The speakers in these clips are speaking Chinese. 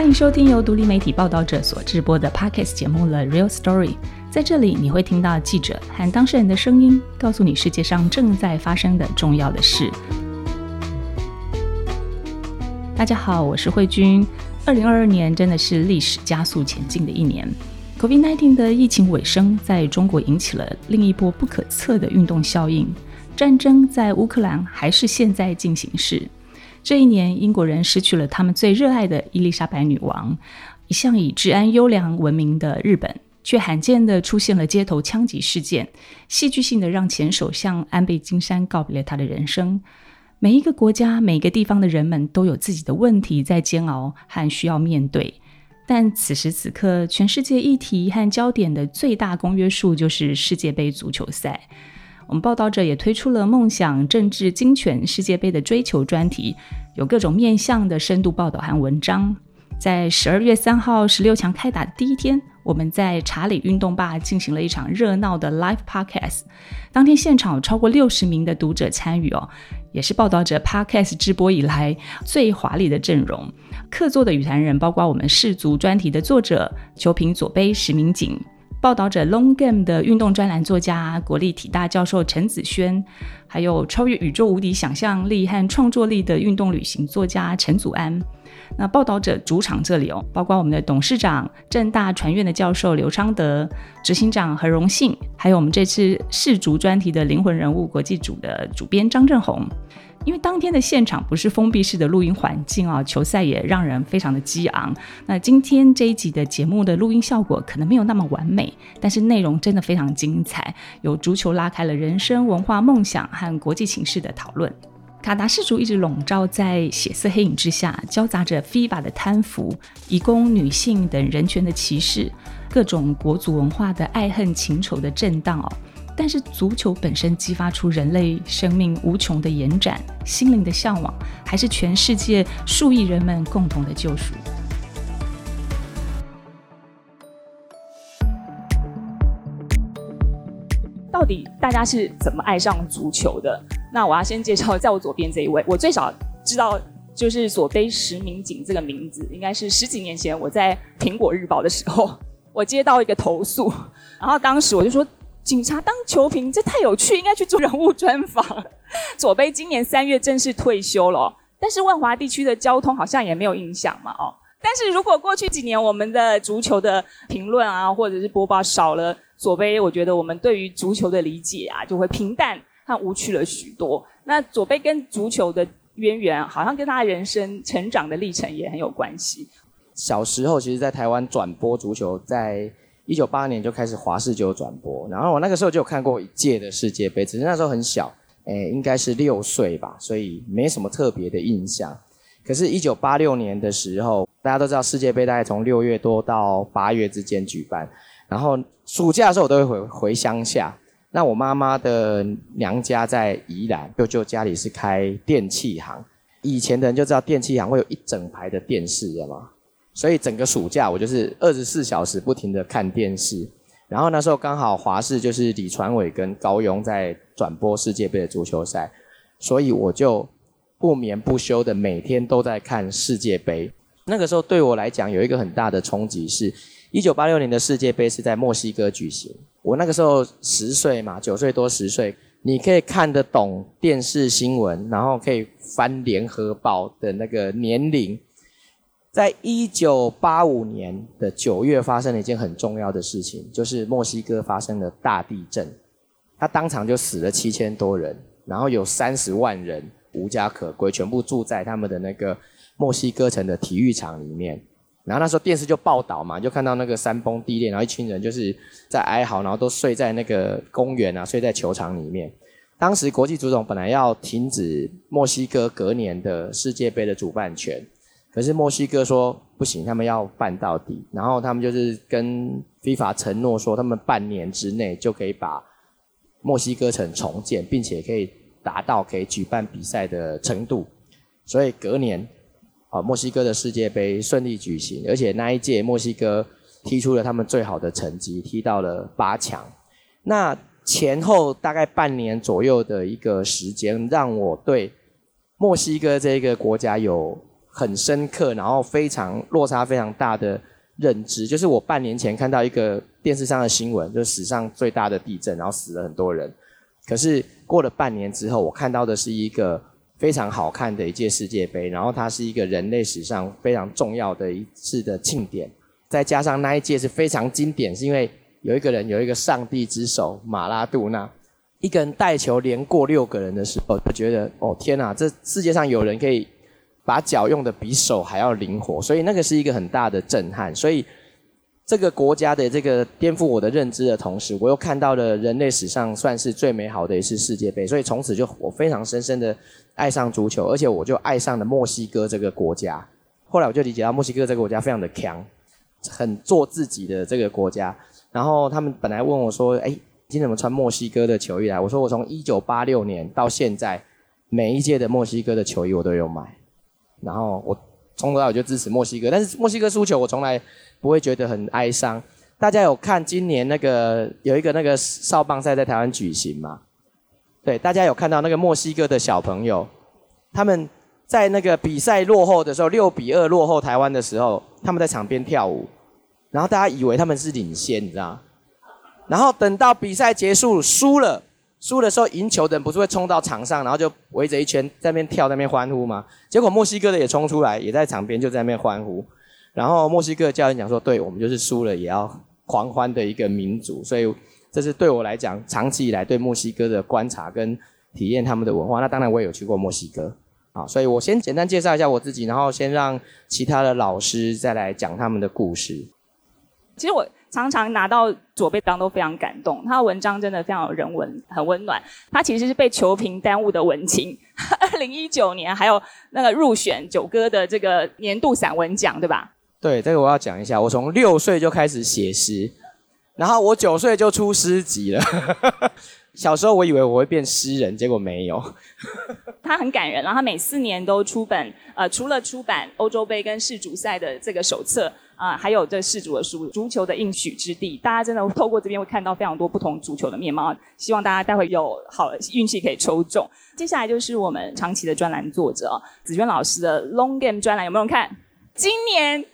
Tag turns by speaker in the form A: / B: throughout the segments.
A: 欢迎收听由独立媒体报道者所制播的 Podcast 节目《The Real Story》。在这里，你会听到记者和当事人的声音，告诉你世界上正在发生的重要的事。大家好，我是慧君。二零二二年真的是历史加速前进的一年。COVID-19 的疫情尾声，在中国引起了另一波不可测的运动效应。战争在乌克兰还是现在进行时。这一年，英国人失去了他们最热爱的伊丽莎白女王。一向以治安优良闻名的日本，却罕见的出现了街头枪击事件，戏剧性的让前首相安倍晋三告别了他的人生。每一个国家、每个地方的人们都有自己的问题在煎熬和需要面对。但此时此刻，全世界议题和焦点的最大公约数就是世界杯足球赛。我们报道者也推出了“梦想、政治、精选世界杯”的追求专题，有各种面向的深度报道和文章。在十二月三号十六强开打的第一天，我们在查理运动坝进行了一场热闹的 live podcast。当天现场有超过六十名的读者参与哦，也是报道者 podcast 直播以来最华丽的阵容。客座的语坛人包括我们世足专题的作者、球评左杯石明景。报道者 Long Game 的运动专栏作家、国立体大教授陈子轩，还有超越宇宙无敌想象力和创作力的运动旅行作家陈祖安。那报道者主场这里哦，包括我们的董事长、正大传院的教授刘昌德，执行长何荣信，还有我们这次世足专题的灵魂人物国际组的主编张正宏。因为当天的现场不是封闭式的录音环境啊，球赛也让人非常的激昂。那今天这一集的节目的录音效果可能没有那么完美，但是内容真的非常精彩，有足球拉开了人生、文化、梦想和国际情势的讨论。卡达氏族一直笼罩在血色黑影之下，交杂着 FIFA 的贪腐、移工、女性等人权的歧视，各种国族文化的爱恨情仇的震荡哦。但是足球本身激发出人类生命无穷的延展、心灵的向往，还是全世界数亿人们共同的救赎？到底大家是怎么爱上足球的？那我要先介绍在我左边这一位，我最少知道就是左杯石明景这个名字，应该是十几年前我在苹果日报的时候，我接到一个投诉，然后当时我就说。警察当球评，这太有趣，应该去做人物专访。左杯今年三月正式退休了，但是万华地区的交通好像也没有影响嘛，哦。但是如果过去几年我们的足球的评论啊，或者是播报少了左杯，我觉得我们对于足球的理解啊，就会平淡和无趣了许多。那左杯跟足球的渊源，好像跟他人生成长的历程也很有关系。
B: 小时候，其实，在台湾转播足球，在一九八年就开始华视就有转播，然后我那个时候就有看过一届的世界杯，只是那时候很小，诶，应该是六岁吧，所以没什么特别的印象。可是，一九八六年的时候，大家都知道世界杯大概从六月多到八月之间举办，然后暑假的时候我都会回回乡下。那我妈妈的娘家在宜兰，舅舅家里是开电器行，以前的人就知道电器行会有一整排的电视，知道吗？所以整个暑假我就是二十四小时不停的看电视，然后那时候刚好华视就是李传伟跟高庸在转播世界杯的足球赛，所以我就不眠不休的每天都在看世界杯。那个时候对我来讲有一个很大的冲击是，一九八六年的世界杯是在墨西哥举行，我那个时候十岁嘛，九岁多十岁，你可以看得懂电视新闻，然后可以翻联合报的那个年龄。在一九八五年的九月，发生了一件很重要的事情，就是墨西哥发生了大地震，他当场就死了七千多人，然后有三十万人无家可归，全部住在他们的那个墨西哥城的体育场里面。然后那时候电视就报道嘛，就看到那个山崩地裂，然后一群人就是在哀嚎，然后都睡在那个公园啊，睡在球场里面。当时国际足总本来要停止墨西哥隔年的世界杯的主办权。可是墨西哥说不行，他们要办到底，然后他们就是跟 FIFA 承诺说，他们半年之内就可以把墨西哥城重建，并且可以达到可以举办比赛的程度。所以隔年，啊，墨西哥的世界杯顺利举行，而且那一届墨西哥踢出了他们最好的成绩，踢到了八强。那前后大概半年左右的一个时间，让我对墨西哥这个国家有。很深刻，然后非常落差非常大的认知。就是我半年前看到一个电视上的新闻，就是史上最大的地震，然后死了很多人。可是过了半年之后，我看到的是一个非常好看的一届世界杯，然后它是一个人类史上非常重要的一次的庆典。再加上那一届是非常经典，是因为有一个人有一个上帝之手马拉杜纳。一个人带球连过六个人的时候，就觉得哦天哪，这世界上有人可以把脚用的比手还要灵活，所以那个是一个很大的震撼。所以这个国家的这个颠覆我的认知的同时，我又看到了人类史上算是最美好的一次世界杯。所以从此就我非常深深的爱上足球，而且我就爱上了墨西哥这个国家。后来我就理解到墨西哥这个国家非常的强，很做自己的这个国家。然后他们本来问我说：“哎。”今天怎么穿墨西哥的球衣来？我说我从一九八六年到现在，每一届的墨西哥的球衣我都有买，然后我从头到尾就支持墨西哥。但是墨西哥输球我从来不会觉得很哀伤。大家有看今年那个有一个那个少棒赛在台湾举行吗？对，大家有看到那个墨西哥的小朋友，他们在那个比赛落后的时候，六比二落后台湾的时候，他们在场边跳舞，然后大家以为他们是领先，你知道？然后等到比赛结束，输了，输的时候赢球的人不是会冲到场上，然后就围着一圈在那边跳，在那边欢呼吗？结果墨西哥的也冲出来，也在场边就在那边欢呼。然后墨西哥教练讲说：“对我们就是输了也要狂欢的一个民族。”所以这是对我来讲长期以来对墨西哥的观察跟体验他们的文化。那当然我也有去过墨西哥啊，所以我先简单介绍一下我自己，然后先让其他的老师再来讲他们的故事。
C: 其实我。常常拿到左贝当都非常感动，他的文章真的非常有人文，很温暖。他其实是被球评耽误的文青。二零一九年还有那个入选九歌的这个年度散文奖，对吧？
B: 对，这个我要讲一下。我从六岁就开始写诗，然后我九岁就出诗集了。小时候我以为我会变诗人，结果没有。
C: 他很感人，然后他每四年都出本，呃，除了出版欧洲杯跟世足赛的这个手册。啊，还有这世足的书，足球的应许之地，大家真的透过这边会看到非常多不同足球的面貌。希望大家待会有好运气可以抽中。接下来就是我们长期的专栏作者紫娟老师的 Long Game 专栏，有没有人看？今年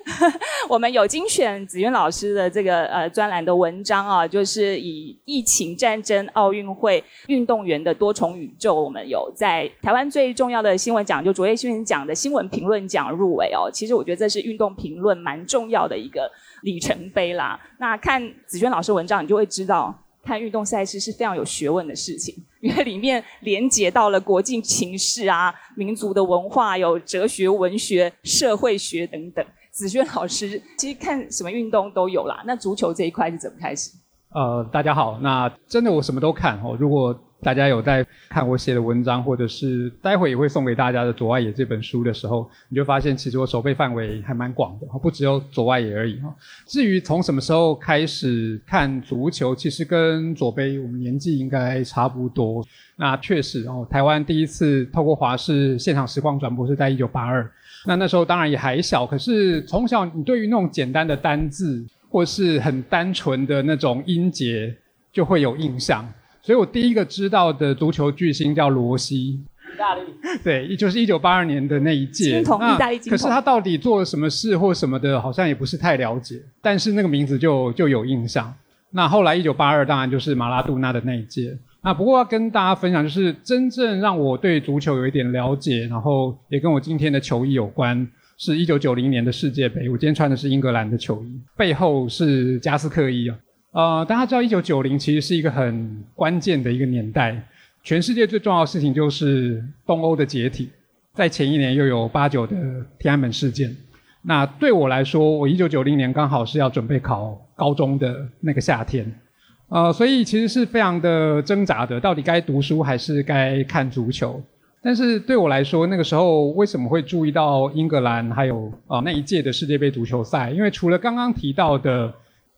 C: 我们有精选子渊老师的这个呃专栏的文章啊，就是以疫情、战争、奥运会、运动员的多重宇宙，我们有在台湾最重要的新闻奖，就卓越新闻奖的新闻评论奖入围哦。其实我觉得这是运动评论蛮重要的一个里程碑啦。那看子轩老师文章，你就会知道。看运动赛事是非常有学问的事情，因为里面连接到了国际情势啊、民族的文化、有哲学、文学、社会学等等。子轩老师其实看什么运动都有啦，那足球这一块是怎么开始？
D: 呃，大家好，那真的我什么都看哦。如果大家有在看我写的文章，或者是待会也会送给大家的《左外野》这本书的时候，你就发现其实我手背范围还蛮广的，不只有左外野而已哈。至于从什么时候开始看足球，其实跟左杯我们年纪应该差不多。那确实哦，台湾第一次透过华视现场实况转播是在一九八二，那那时候当然也还小，可是从小你对于那种简单的单字或是很单纯的那种音节就会有印象。所以我第一个知道的足球巨星叫罗西，
C: 意大利，
D: 对，就是一九八二年的那一届。
C: 意大利
D: 可是他到底做了什么事或什么的，好像也不是太了解。但是那个名字就就有印象。那后来一九八二当然就是马拉杜纳的那一届。那不过要跟大家分享，就是真正让我对足球有一点了解，然后也跟我今天的球衣有关，是一九九零年的世界杯。我今天穿的是英格兰的球衣，背后是加斯克衣啊。呃，大家知道，一九九零其实是一个很关键的一个年代，全世界最重要的事情就是东欧的解体，在前一年又有八九的天安门事件。那对我来说，我一九九零年刚好是要准备考高中的那个夏天，呃，所以其实是非常的挣扎的，到底该读书还是该看足球？但是对我来说，那个时候为什么会注意到英格兰还有啊那一届的世界杯足球赛？因为除了刚刚提到的。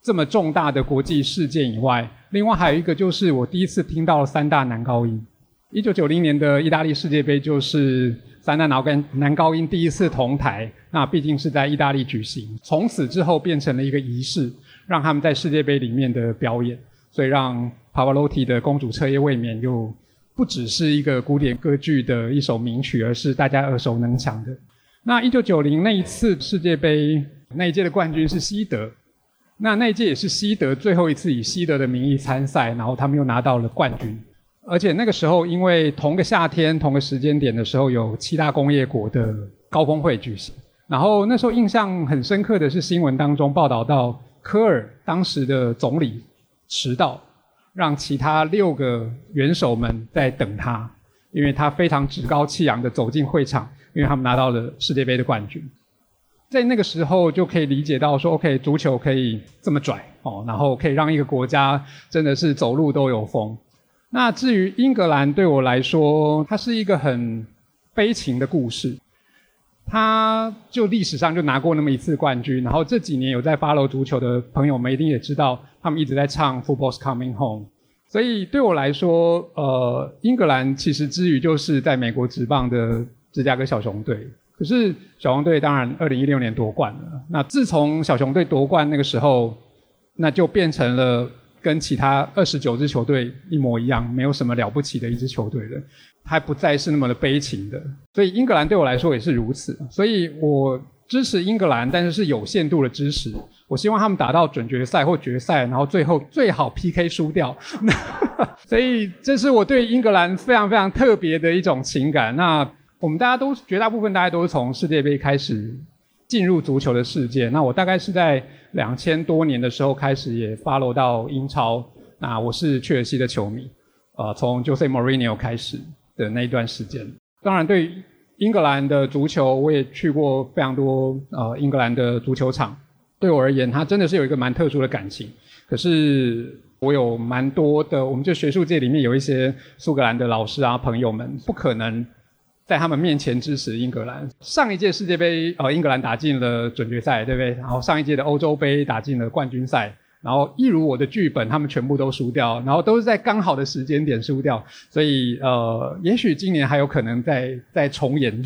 D: 这么重大的国际事件以外，另外还有一个就是我第一次听到三大男高音。一九九零年的意大利世界杯就是三大男跟男高音第一次同台，那毕竟是在意大利举行，从此之后变成了一个仪式，让他们在世界杯里面的表演，所以让帕瓦罗蒂的《公主彻夜未眠》又不只是一个古典歌剧的一首名曲，而是大家耳熟能详的。那一九九零那一次世界杯那一届的冠军是西德，那那一届也是西德最后一次以西德的名义参赛，然后他们又拿到了冠军。而且那个时候，因为同个夏天、同个时间点的时候，有七大工业国的高峰会举行。然后那时候印象很深刻的是，新闻当中报道到科尔当时的总理迟到，让其他六个元首们在等他，因为他非常趾高气扬的走进会场，因为他们拿到了世界杯的冠军。在那个时候就可以理解到说，OK，足球可以这么拽哦，然后可以让一个国家真的是走路都有风。那至于英格兰对我来说，它是一个很悲情的故事。它就历史上就拿过那么一次冠军，然后这几年有在 follow 足球的朋友们一定也知道，他们一直在唱 Football's Coming Home。所以对我来说，呃，英格兰其实之于就是在美国职棒的芝加哥小熊队。可是小熊队当然二零一六年夺冠了。那自从小熊队夺冠那个时候，那就变成了。跟其他二十九支球队一模一样，没有什么了不起的一支球队了，它不再是那么的悲情的。所以英格兰对我来说也是如此，所以我支持英格兰，但是是有限度的支持。我希望他们打到准决赛或决赛，然后最后最好 PK 输掉。所以这是我对英格兰非常非常特别的一种情感。那我们大家都绝大部分大家都是从世界杯开始。进入足球的世界，那我大概是在两千多年的时候开始也 follow 到英超。那我是切尔西的球迷，呃，从 Jose Mourinho 开始的那一段时间。当然，对英格兰的足球，我也去过非常多呃英格兰的足球场。对我而言，它真的是有一个蛮特殊的感情。可是我有蛮多的，我们就学术界里面有一些苏格兰的老师啊朋友们，不可能。在他们面前支持英格兰。上一届世界杯，呃，英格兰打进了准决赛，对不对？然后上一届的欧洲杯打进了冠军赛，然后一如我的剧本，他们全部都输掉，然后都是在刚好的时间点输掉。所以，呃，也许今年还有可能再再重演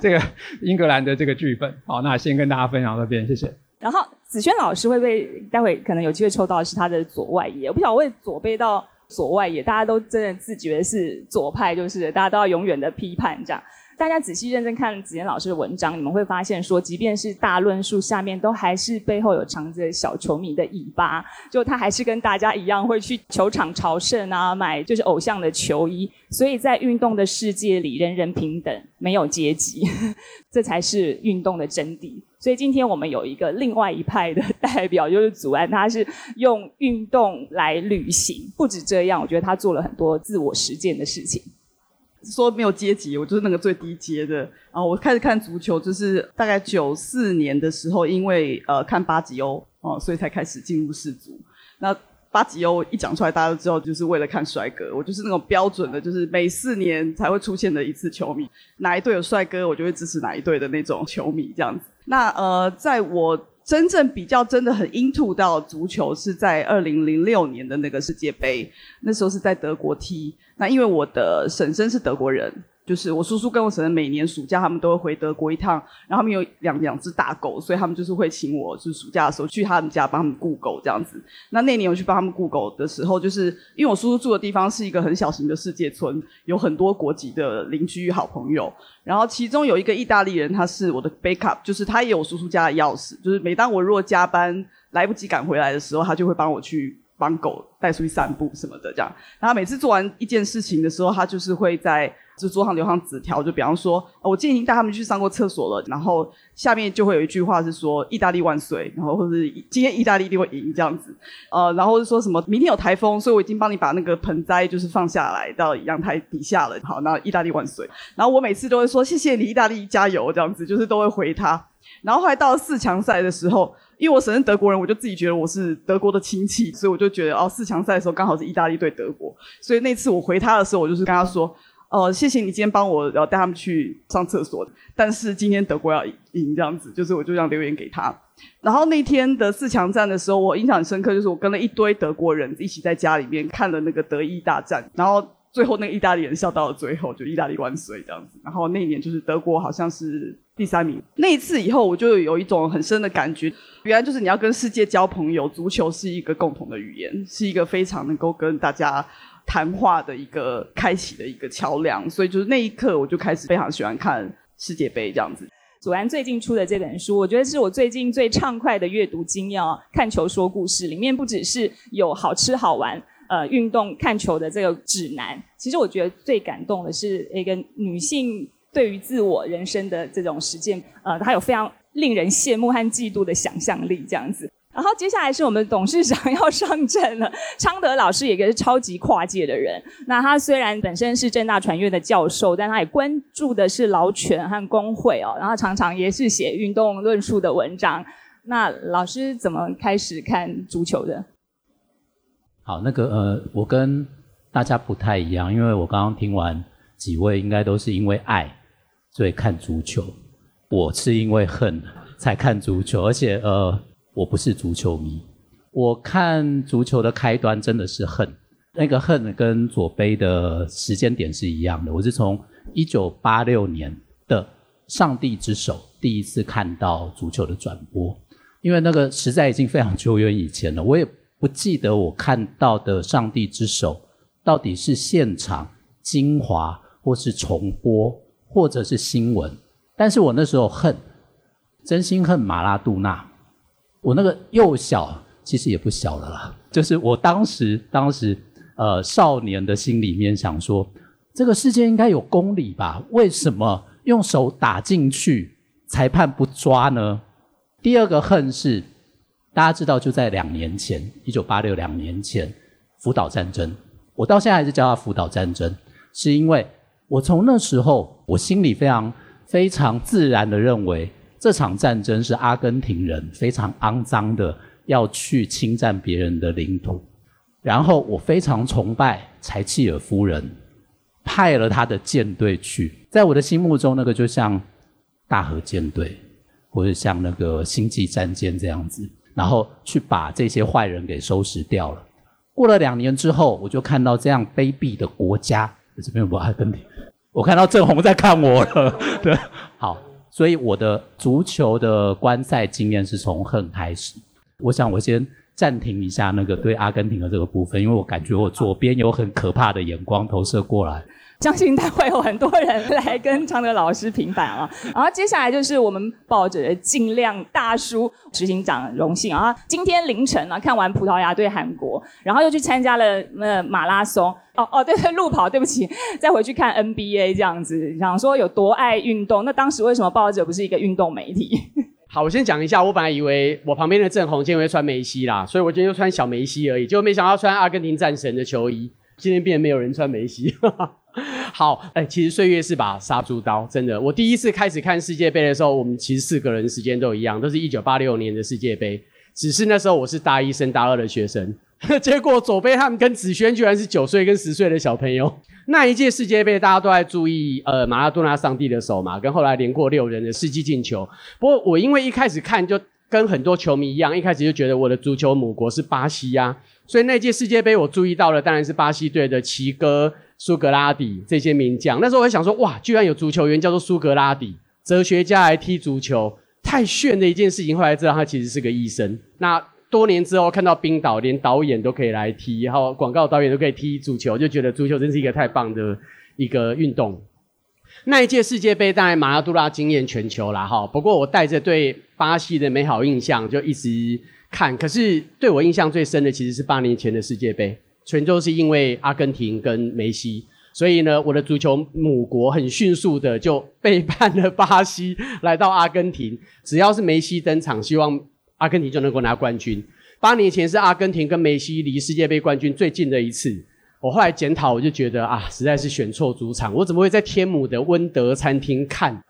D: 这个英格兰的这个剧本。好，那先跟大家分享到这边，谢谢。
C: 然后子轩老师会不会待会可能有机会抽到是他的左外野？我不晓得会左背到。左外野，大家都真的自觉是左派，就是大家都要永远的批判这样。大家仔细认真看子妍老师的文章，你们会发现说，即便是大论述下面，都还是背后有藏着小球迷的尾巴。就他还是跟大家一样，会去球场朝圣啊，买就是偶像的球衣。所以在运动的世界里，人人平等，没有阶级，这才是运动的真谛。所以今天我们有一个另外一派的代表，就是祖安，他是用运动来旅行。不止这样，我觉得他做了很多自我实践的事情。
E: 说没有阶级，我就是那个最低阶的。啊，我开始看足球，就是大概九四年的时候，因为呃看巴吉欧哦，所以才开始进入世足。那巴吉欧一讲出来，大家都知道，就是为了看帅哥。我就是那种标准的，就是每四年才会出现的一次球迷，哪一队有帅哥，我就会支持哪一队的那种球迷这样子。那呃，在我真正比较真的很 into 到足球，是在二零零六年的那个世界杯，那时候是在德国踢。那因为我的婶婶是德国人，就是我叔叔跟我婶婶每年暑假他们都会回德国一趟，然后他们有两两只大狗，所以他们就是会请我，就是暑假的时候去他们家帮他们雇狗这样子。那那年我去帮他们雇狗的时候，就是因为我叔叔住的地方是一个很小型的世界村，有很多国籍的邻居好朋友，然后其中有一个意大利人，他是我的 backup，就是他也有叔叔家的钥匙，就是每当我如果加班来不及赶回来的时候，他就会帮我去。帮狗带出去散步什么的，这样。然后每次做完一件事情的时候，他就是会在就桌上留上纸条，就比方说，我今天已经带他们去上过厕所了。然后下面就会有一句话是说“意大利万岁”，然后或者今天意大利一定会赢这样子。呃，然后是说什么明天有台风，所以我已经帮你把那个盆栽就是放下来到阳台底下了。好，那意大利万岁。然后我每次都会说谢谢你，意大利加油这样子，就是都会回他。然后后来到四强赛的时候。因为我婶是德国人，我就自己觉得我是德国的亲戚，所以我就觉得哦，四强赛的时候刚好是意大利对德国，所以那次我回他的时候，我就是跟他说，哦，谢谢你今天帮我，然后带他们去上厕所，但是今天德国要赢这样子，就是我就这样留言给他。然后那天的四强战的时候，我印象很深刻，就是我跟了一堆德国人一起在家里面看了那个德意大战，然后。最后那个意大利人笑到了最后，就意大利万岁这样子。然后那一年就是德国好像是第三名。那一次以后，我就有一种很深的感觉，原来就是你要跟世界交朋友，足球是一个共同的语言，是一个非常能够跟大家谈话的一个开启的一个桥梁。所以就是那一刻，我就开始非常喜欢看世界杯这样子。
C: 祖安最近出的这本书，我觉得是我最近最畅快的阅读经验哦。看球说故事里面不只是有好吃好玩，呃，运动看球的这个指南，其实我觉得最感动的是一个女性对于自我人生的这种实践，呃，她有非常令人羡慕和嫉妒的想象力，这样子。然后接下来是我们董事长要上阵了，昌德老师也是超级跨界的人。那他虽然本身是正大传院的教授，但他也关注的是劳权和工会哦。然后常常也是写运动论述的文章。那老师怎么开始看足球的？
F: 好，那个呃，我跟大家不太一样，因为我刚刚听完几位应该都是因为爱所以看足球，我是因为恨才看足球，而且呃。我不是足球迷，我看足球的开端真的是恨，那个恨跟左杯的时间点是一样的。我是从一九八六年的《上帝之手》第一次看到足球的转播，因为那个实在已经非常久远以前了，我也不记得我看到的《上帝之手》到底是现场精华，或是重播，或者是新闻。但是我那时候恨，真心恨马拉杜纳。我那个幼小，其实也不小了啦。就是我当时，当时，呃，少年的心里面想说，这个世界应该有公理吧？为什么用手打进去，裁判不抓呢？第二个恨是，大家知道，就在两年前，一九八六两年前，福岛战争。我到现在还是叫它福岛战争，是因为我从那时候，我心里非常非常自然的认为。这场战争是阿根廷人非常肮脏的要去侵占别人的领土，然后我非常崇拜柴契尔夫人，派了他的舰队去，在我的心目中，那个就像大和舰队，或者像那个星际战舰这样子，然后去把这些坏人给收拾掉了。过了两年之后，我就看到这样卑鄙的国家，这边有阿根廷，我看到郑红在看我了，对，好。所以我的足球的观赛经验是从恨开始。我想我先暂停一下那个对阿根廷的这个部分，因为我感觉我左边有很可怕的眼光投射过来。
C: 相信待会有很多人来跟常德老师平反啊。然后接下来就是我们抱着的尽量大叔执行长荣幸啊。今天凌晨啊看完葡萄牙对韩国，然后又去参加了那马拉松。哦哦，对 对，路跑，对不起，再回去看 NBA 这样子，想说有多爱运动。那当时为什么报者不是一个运动媒体？
G: 好，我先讲一下，我本来以为我旁边的郑红今天会穿梅西啦，所以我今天就穿小梅西而已，结果没想到穿阿根廷战神的球衣。今天变没有人穿梅西。好，哎，其实岁月是把杀猪刀，真的。我第一次开始看世界杯的时候，我们其实四个人时间都一样，都是一九八六年的世界杯。只是那时候我是大一升大二的学生，结果左贝他们跟子轩居然是九岁跟十岁的小朋友。那一届世界杯大家都在注意，呃，马拉多纳上帝的手嘛，跟后来连过六人的世纪进球。不过我因为一开始看就跟很多球迷一样，一开始就觉得我的足球母国是巴西呀，所以那届世界杯我注意到了，当然是巴西队的奇哥。苏格拉底这些名将，那时候我想说，哇，居然有足球员叫做苏格拉底，哲学家来踢足球，太炫的一件事情。后来知道他其实是个医生。那多年之后看到冰岛，连导演都可以来踢，然后广告导演都可以踢足球，就觉得足球真是一个太棒的一个运动。那一届世界杯，当然马拉多纳惊艳全球啦，哈。不过我带着对巴西的美好印象就一直看，可是对我印象最深的其实是八年前的世界杯。全都是因为阿根廷跟梅西，所以呢，我的足球母国很迅速的就背叛了巴西，来到阿根廷。只要是梅西登场，希望阿根廷就能够拿冠军。八年前是阿根廷跟梅西离世界杯冠军最近的一次。我后来检讨，我就觉得啊，实在是选错主场。我怎么会在天母的温德餐厅看？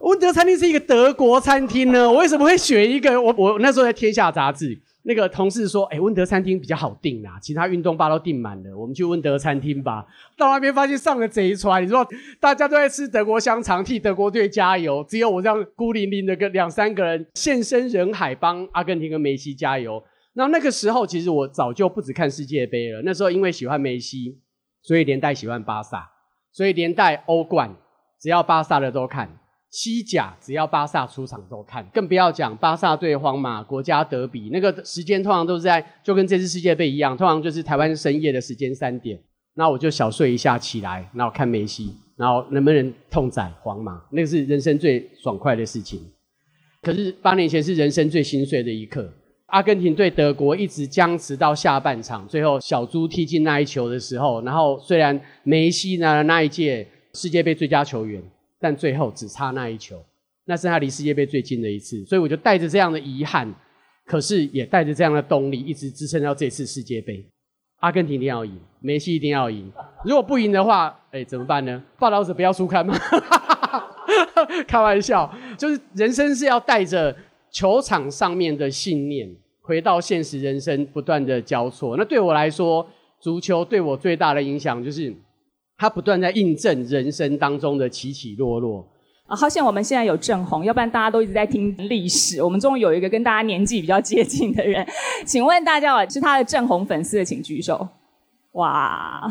G: 温德餐厅是一个德国餐厅呢？我为什么会选一个？我我那时候在天下杂志。那个同事说：“哎，温德餐厅比较好订啊，其他运动吧都订满了，我们去温德餐厅吧。”到那边发现上了贼船，你说大家都在吃德国香肠，替德国队加油，只有我这样孤零零的跟两三个人现身人海，帮阿根廷跟梅西加油。那那个时候，其实我早就不止看世界杯了。那时候因为喜欢梅西，所以连带喜欢巴萨，所以连带欧冠，只要巴萨的都看。西甲只要巴萨出场都看，更不要讲巴萨对皇马国家德比，那个时间通常都是在就跟这次世界杯一样，通常就是台湾深夜的时间三点。那我就小睡一下起来，然后看梅西，然后能不能痛宰皇马，那个是人生最爽快的事情。可是八年前是人生最心碎的一刻。阿根廷对德国一直僵持到下半场，最后小猪踢进那一球的时候，然后虽然梅西拿了那一届世界杯最佳球员，但最后只差那一球，那是他离世界杯最近的一次。所以我就带着这样的遗憾，可是也带着这样的动力，一直支撑到这次世界杯。阿根廷一定要赢，梅西一定要赢。如果不赢的话，哎，怎么办呢？报道者不要输看吗？开玩笑，就是人生是要带着球场上面的信念，回到现实人生不断的交错。那对我来说，足球对我最大的影响就是，他不断在印证人生当中的起起落落。
C: 啊，好像我们现在有郑红，要不然大家都一直在听历史。我们终于有一个跟大家年纪比较接近的人，请问大家是他的郑红粉丝的，请举手。哇，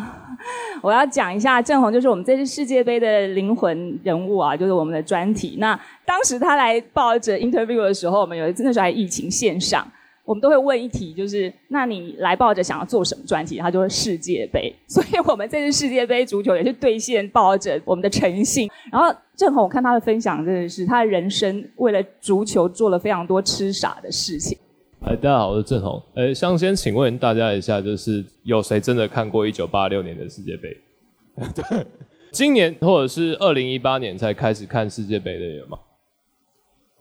C: 我要讲一下郑红，就是我们这次世界杯的灵魂人物啊，就是我们的专题。那当时他来抱着 interview 的时候，我们有一次那时候还疫情线上，我们都会问一题，就是那你来报着想要做什么专题？他就说世界杯。所以我们这次世界杯足球也是兑现抱着我们的诚信。然后郑红，我看他的分享真的是他的人生为了足球做了非常多痴傻的事情。
H: 哎，大家好，我是郑红。呃，想先请问大家一下，就是有谁真的看过一九八六年的世界杯？对，今年或者是二零一八年才开始看世界杯的人吗？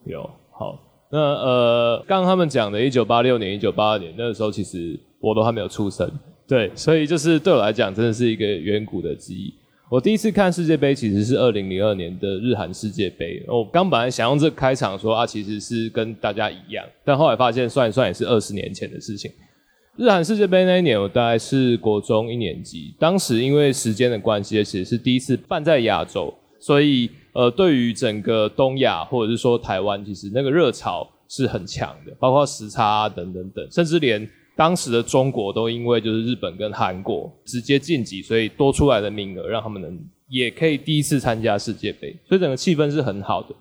H: 有。好，那呃，刚刚他们讲的一九八六年、一九八二年，那个时候其实我都还没有出生。对，所以就是对我来讲，真的是一个远古的记忆。我第一次看世界杯其实是二零零二年的日韩世界杯。我刚本来想用这个开场说啊，其实是跟大家一样，但后来发现算一算也是二十年前的事情。日韩世界杯那一年，我大概是国中一年级。当时因为时间的关系，其实是第一次办在亚洲，所以呃，对于整个东亚或者是说台湾，其实那个热潮是很强的，包括时差等等等，甚至连。当时的中国都因为就是日本跟韩国直接晋级，所以多出来的名额让他们能也可以第一次参加世界杯，所以整个气氛是很好的。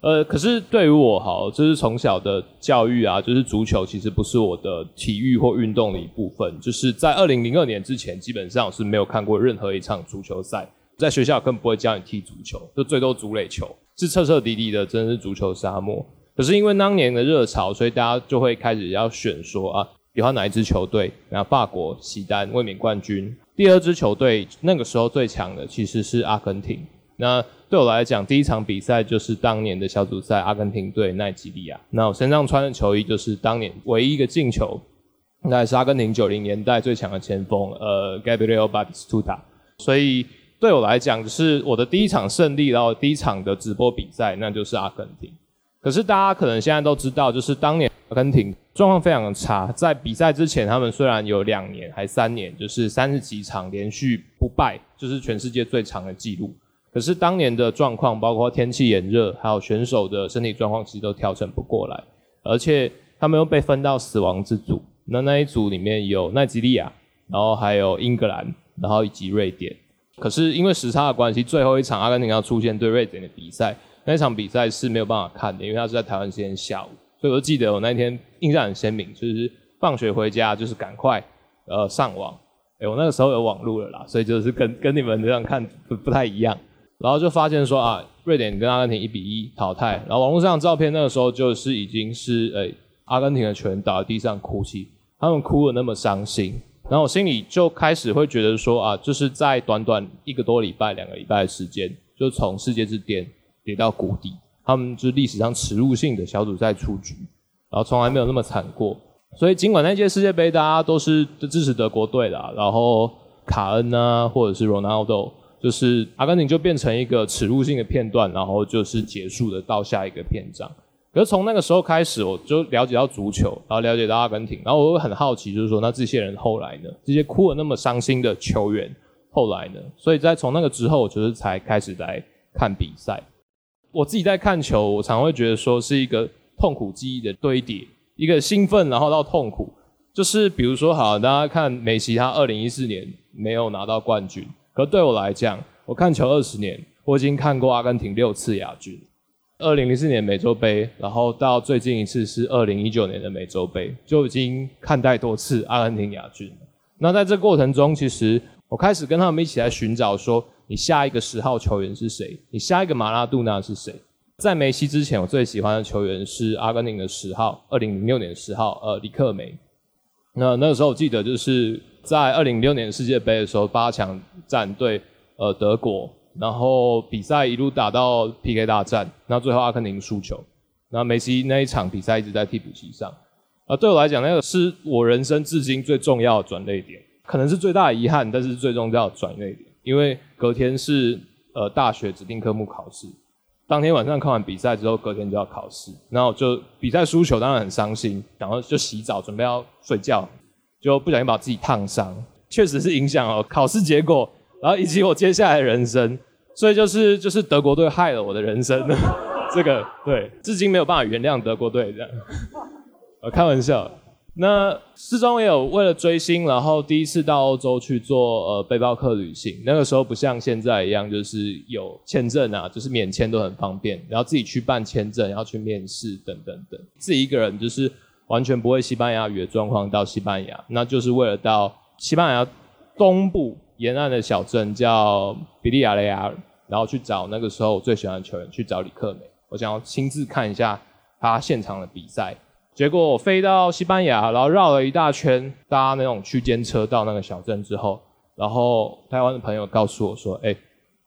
H: 呃，可是对于我好，就是从小的教育啊，就是足球其实不是我的体育或运动的一部分。就是在二零零二年之前，基本上是没有看过任何一场足球赛，在学校根本不会教你踢足球，就最多足垒球，是彻彻底底的，真的是足球沙漠。可是因为当年的热潮，所以大家就会开始要选说啊。喜欢哪一支球队？然后法国西单卫冕冠军。第二支球队那个时候最强的其实是阿根廷。那对我来讲，第一场比赛就是当年的小组赛，阿根廷对奈及利亚。那我身上穿的球衣就是当年唯一一个进球，那也是阿根廷九零年代最强的前锋，呃，Gabriel Batistuta。所以对我来讲，就是我的第一场胜利，然后第一场的直播比赛，那就是阿根廷。可是大家可能现在都知道，就是当年阿根廷状况非常的差，在比赛之前，他们虽然有两年还三年，就是三十几场连续不败，就是全世界最长的纪录。可是当年的状况，包括天气炎热，还有选手的身体状况，其实都调整不过来，而且他们又被分到死亡之组。那那一组里面有奈及利亚，然后还有英格兰，然后以及瑞典。可是因为时差的关系，最后一场阿根廷要出现对瑞典的比赛。那场比赛是没有办法看的，因为他是在台湾时间下午，所以我就记得我那天印象很鲜明，就是放学回家就是赶快呃上网，哎，我那个时候有网络了啦，所以就是跟跟你们这样看不不太一样，然后就发现说啊，瑞典跟阿根廷一比一淘汰，然后网络上照片那个时候就是已经是诶阿根廷的球员倒在地上哭泣，他们哭的那么伤心，然后我心里就开始会觉得说啊，就是在短短一个多礼拜、两个礼拜的时间，就从世界之巅。跌到谷底，他们就是历史上耻辱性的小组赛出局，然后从来没有那么惨过。所以尽管那届世界杯大家都是支持德国队的，然后卡恩啊，或者是罗纳尔多，就是阿根廷就变成一个耻辱性的片段，然后就是结束的到下一个篇章。可是从那个时候开始，我就了解到足球，然后了解到阿根廷，然后我会很好奇，就是说那这些人后来呢？这些哭了那么伤心的球员后来呢？所以在从那个之后，我就是才开始来看比赛。我自己在看球，我常会觉得说是一个痛苦记忆的堆叠，一个兴奋，然后到痛苦。就是比如说，好，大家看梅西，他二零一四年没有拿到冠军，可对我来讲，我看球二十年，我已经看过阿根廷六次亚军。二零零四年美洲杯，然后到最近一次是二零一九年的美洲杯，就已经看待多次阿根廷亚军。那在这过程中，其实我开始跟他们一起来寻找说。你下一个十号球员是谁？你下一个马拉杜纳是谁？在梅西之前，我最喜欢的球员是阿根廷的十号，二零零六年十号，呃，里克梅。那那个时候我记得就是在二零零六年世界杯的时候，八强战对呃德国，然后比赛一路打到 PK 大战，那最后阿根廷输球，那梅西那一场比赛一直在替补席上。啊，对我来讲，那个是我人生至今最重要的转捩点，可能是最大的遗憾，但是最重要的转捩点，因为隔天是呃大学指定科目考试。当天晚上看完比赛之后，隔天就要考试，然后就比赛输球，当然很伤心，然后就洗澡准备要睡觉，就不小心把自己烫伤，确实是影响了考试结果，然后以及我接下来的人生，所以就是就是德国队害了我的人生，这个对，至今没有办法原谅德国队这样，呃，开玩笑。那四中也有为了追星，然后第一次到欧洲去做呃背包客旅行。那个时候不像现在一样，就是有签证啊，就是免签都很方便，然后自己去办签证，要去面试等等等。自己一个人就是完全不会西班牙语的状况到西班牙，那就是为了到西班牙东部沿岸的小镇叫比利亚雷亚，然后去找那个时候我最喜欢的球员，去找李克梅，我想要亲自看一下他现场的比赛。结果我飞到西班牙，然后绕了一大圈，搭那种区间车到那个小镇之后，然后台湾的朋友告诉我说：“哎，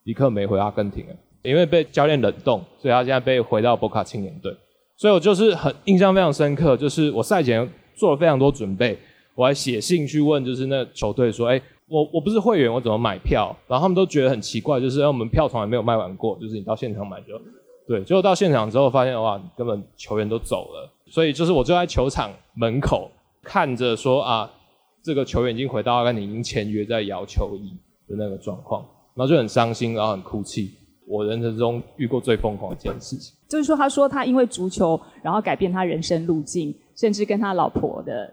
H: 李克没回阿根廷了，因为被教练冷冻，所以他现在被回到博卡青年队。”所以我就是很印象非常深刻，就是我赛前做了非常多准备，我还写信去问，就是那球队说：“哎，我我不是会员，我怎么买票？”然后他们都觉得很奇怪，就是我们票从来没有卖完过，就是你到现场买就对。结果到现场之后发现，哇，根本球员都走了。所以就是我就在球场门口看着说啊，这个球员已经回到阿根廷，已经签约在摇球衣的那个状况，然后就很伤心，然后很哭泣。我人生中遇过最疯狂的一件事情，
C: 就是说，他说他因为足球，然后改变他人生路径。甚至跟他老婆 的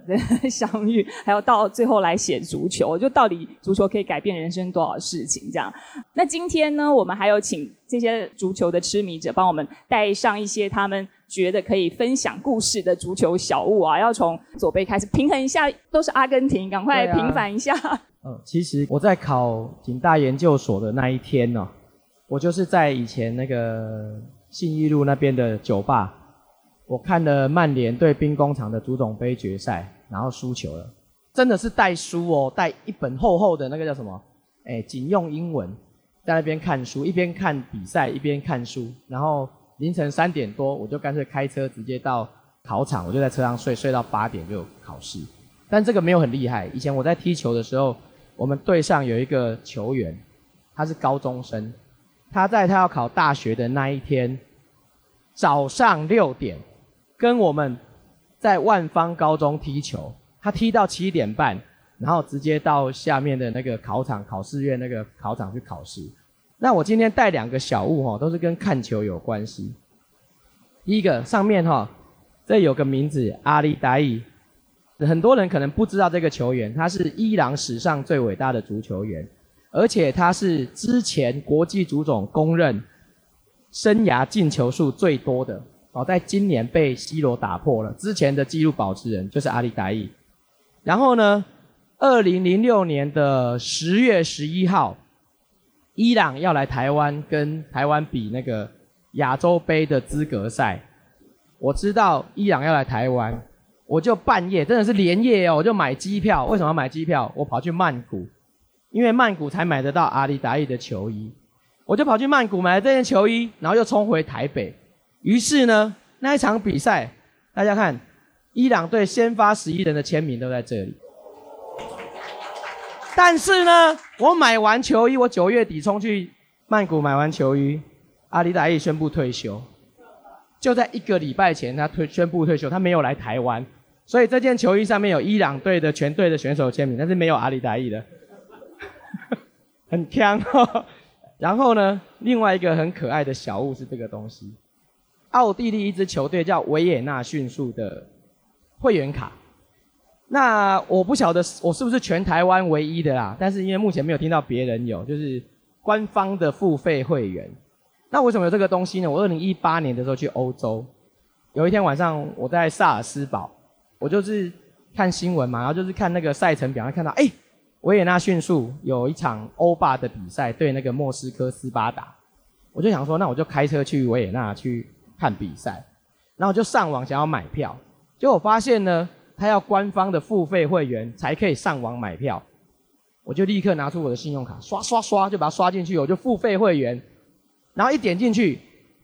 C: 相遇，还有到最后来写足球，就到底足球可以改变人生多少事情？这样。那今天呢，我们还有请这些足球的痴迷者帮我们带上一些他们觉得可以分享故事的足球小物啊。要从左边开始平衡一下，都是阿根廷，赶快平反一下。
B: 嗯，其实我在考警大研究所的那一天呢，我就是在以前那个信义路那边的酒吧。我看了曼联对兵工厂的足总杯决赛，然后输球了，真的是带书哦，带一本厚厚的那个叫什么？哎，仅用英文，在那边看书，一边看比赛一边看书，然后凌晨三点多，我就干脆开车直接到考场，我就在车上睡，睡到八点就考试。但这个没有很厉害，以前我在踢球的时候，我们队上有一个球员，他是高中生，他在他要考大学的那一天早上六点。跟我们在万方高中踢球，他踢到七点半，然后直接到下面的那个考场考试院那个考场去考试。那我今天带两个小物哈，都是跟看球有关系。第一个上面哈，这有个名字阿里达伊，很多人可能不知道这个球员，他是伊朗史上最伟大的足球员，而且他是之前国际足总公认生涯进球数最多的。哦，在今年被 C 罗打破了之前的纪录保持人，就是阿里达伊。然后呢，二零零六年的十月十一号，伊朗要来台湾跟台湾比那个亚洲杯的资格赛。我知道伊朗要来台湾，我就半夜真的是连夜哦，我就买机票。为什么要买机票？我跑去曼谷，因为曼谷才买得到阿里达伊的球衣。我就跑去曼谷买了这件球衣，然后又冲回台北。于是呢，那一场比赛，大家看，伊朗队先发十一人的签名都在这里。但是呢，我买完球衣，我九月底冲去曼谷买完球衣，阿里达伊宣布退休。就在一个礼拜前，他退宣布退休，他没有来台湾，所以这件球衣上面有伊朗队的全队的选手签名，但是没有阿里达伊的，很强。然后呢，另外一个很可爱的小物是这个东西。奥地利一支球队叫维也纳迅速的会员卡，那我不晓得我是不是全台湾唯一的啦，但是因为目前没有听到别人有，就是官方的付费会员。那为什么有这个东西呢？我二零一八年的时候去欧洲，有一天晚上我在萨尔斯堡，我就是看新闻嘛，然后就是看那个赛程表，看到哎，维也纳迅速有一场欧霸的比赛对那个莫斯科斯巴达，我就想说，那我就开车去维也纳去看比赛，然后就上网想要买票，结果发现呢，他要官方的付费会员才可以上网买票，我就立刻拿出我的信用卡刷刷刷就把它刷进去，我就付费会员，然后一点进去，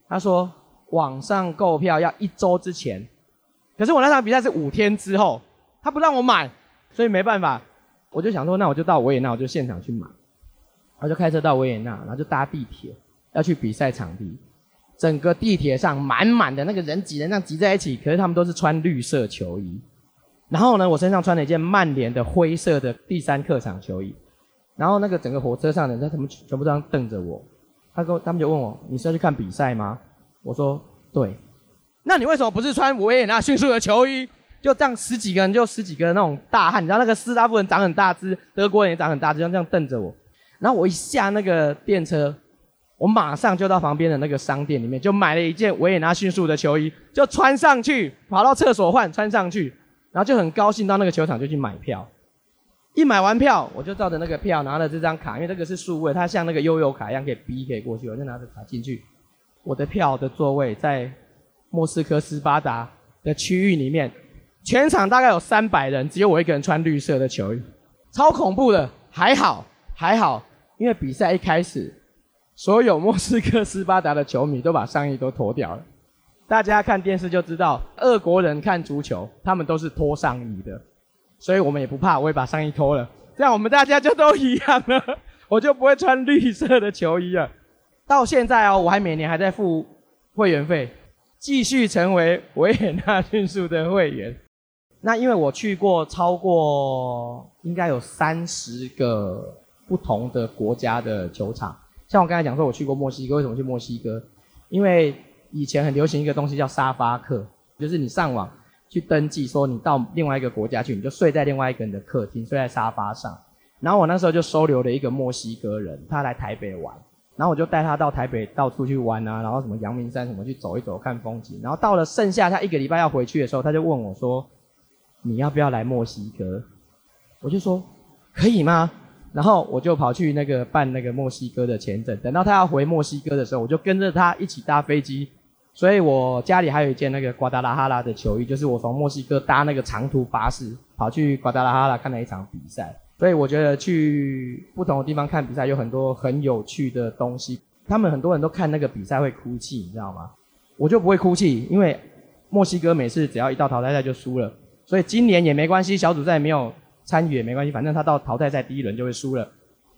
B: 他说网上购票要一周之前，可是我那场比赛是五天之后，他不让我买，所以没办法。我就想说，那我就到维也纳，我就现场去买，我就开车到维也纳，然后就搭地铁要去比赛场地。整个地铁上满满的那个人挤人，这样挤在一起，可是他们都是穿绿色球衣。然后呢，我身上穿了一件曼联的灰色的第三客场球衣。然后那个整个火车上的人，他们全部这样瞪着我。他跟他们就问我：“你是要去看比赛吗？”我说：“对。”那你为什么不是穿维也纳迅速的球衣？就这样十几个人，就十几个人那种大汉，你知道那个斯拉夫人长很大只，德国人也长很大只，就这样瞪着我。然后我一下那个电车，我马上就到旁边的那个商店里面，就买了一件维也纳迅速的球衣，就穿上去，跑到厕所换，穿上去，然后就很高兴到那个球场就去买票。一买完票，我就照着那个票拿了这张卡，因为这个是数位，它像那个悠游卡一样可以逼可以过去，我就拿着卡进去。我的票的座位在莫斯科斯巴达的区域里面。全场大概有三百人，只有我一个人穿绿色的球衣，超恐怖的。还好，还好，因为比赛一开始，所有莫斯科斯巴达的球迷都把上衣都脱掉了。大家看电视就知道，俄国人看足球，他们都是脱上衣的，所以我们也不怕，我也把上衣脱了，这样我们大家就都一样了，我就不会穿绿色的球衣了。到现在哦，我还每年还在付会员费，继续成为维也纳迅速的会员。那因为我去过超过应该有三十个不同的国家的球场，像我刚才讲说我去过墨西哥，为什么去墨西哥？因为以前很流行一个东西叫沙发客，就是你上网去登记说你到另外一个国家去，你就睡在另外一个人的客厅，睡在沙发上。然后我那时候就收留了一个墨西哥人，他来台北玩，然后我就带他到台北到处去玩啊，然后什么阳明山什么去走一走看风景。然后到了剩下他一个礼拜要回去的时候，他就问我说。你要不要来墨西哥？我就说可以吗？然后我就跑去那个办那个墨西哥的签证。等到他要回墨西哥的时候，我就跟着他一起搭飞机。所以我家里还有一件那个瓜达拉哈拉的球衣，就是我从墨西哥搭那个长途巴士跑去瓜达拉哈拉看了一场比赛。所以我觉得去不同的地方看比赛有很多很有趣的东西。他们很多人都看那个比赛会哭泣，你知道吗？我就不会哭泣，因为墨西哥每次只要一到淘汰赛就输了。所以今年也没关系，小组赛没有参与也没关系，反正他到淘汰赛第一轮就会输了。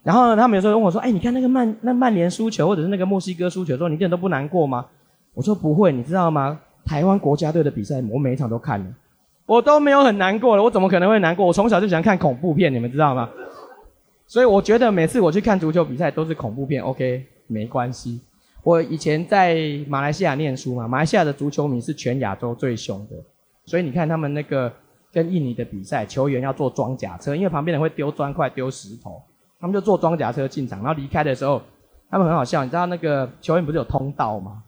B: 然后呢，他们有时候问我说：“哎，你看那个曼那曼联输球，或者是那个墨西哥输球，说你一点都不难过吗？”我说：“不会，你知道吗？台湾国家队的比赛，我每一场都看了，我都没有很难过了。我怎么可能会难过？我从小就喜欢看恐怖片，你们知道吗？所以我觉得每次我去看足球比赛都是恐怖片，OK，没关系。我以前在马来西亚念书嘛，马来西亚的足球迷是全亚洲最凶的。”所以你看他们那个跟印尼的比赛，球员要坐装甲车，因为旁边人会丢砖块、丢石头，他们就坐装甲车进场。然后离开的时候，他们很好笑，你知道那个球员不是有通道吗？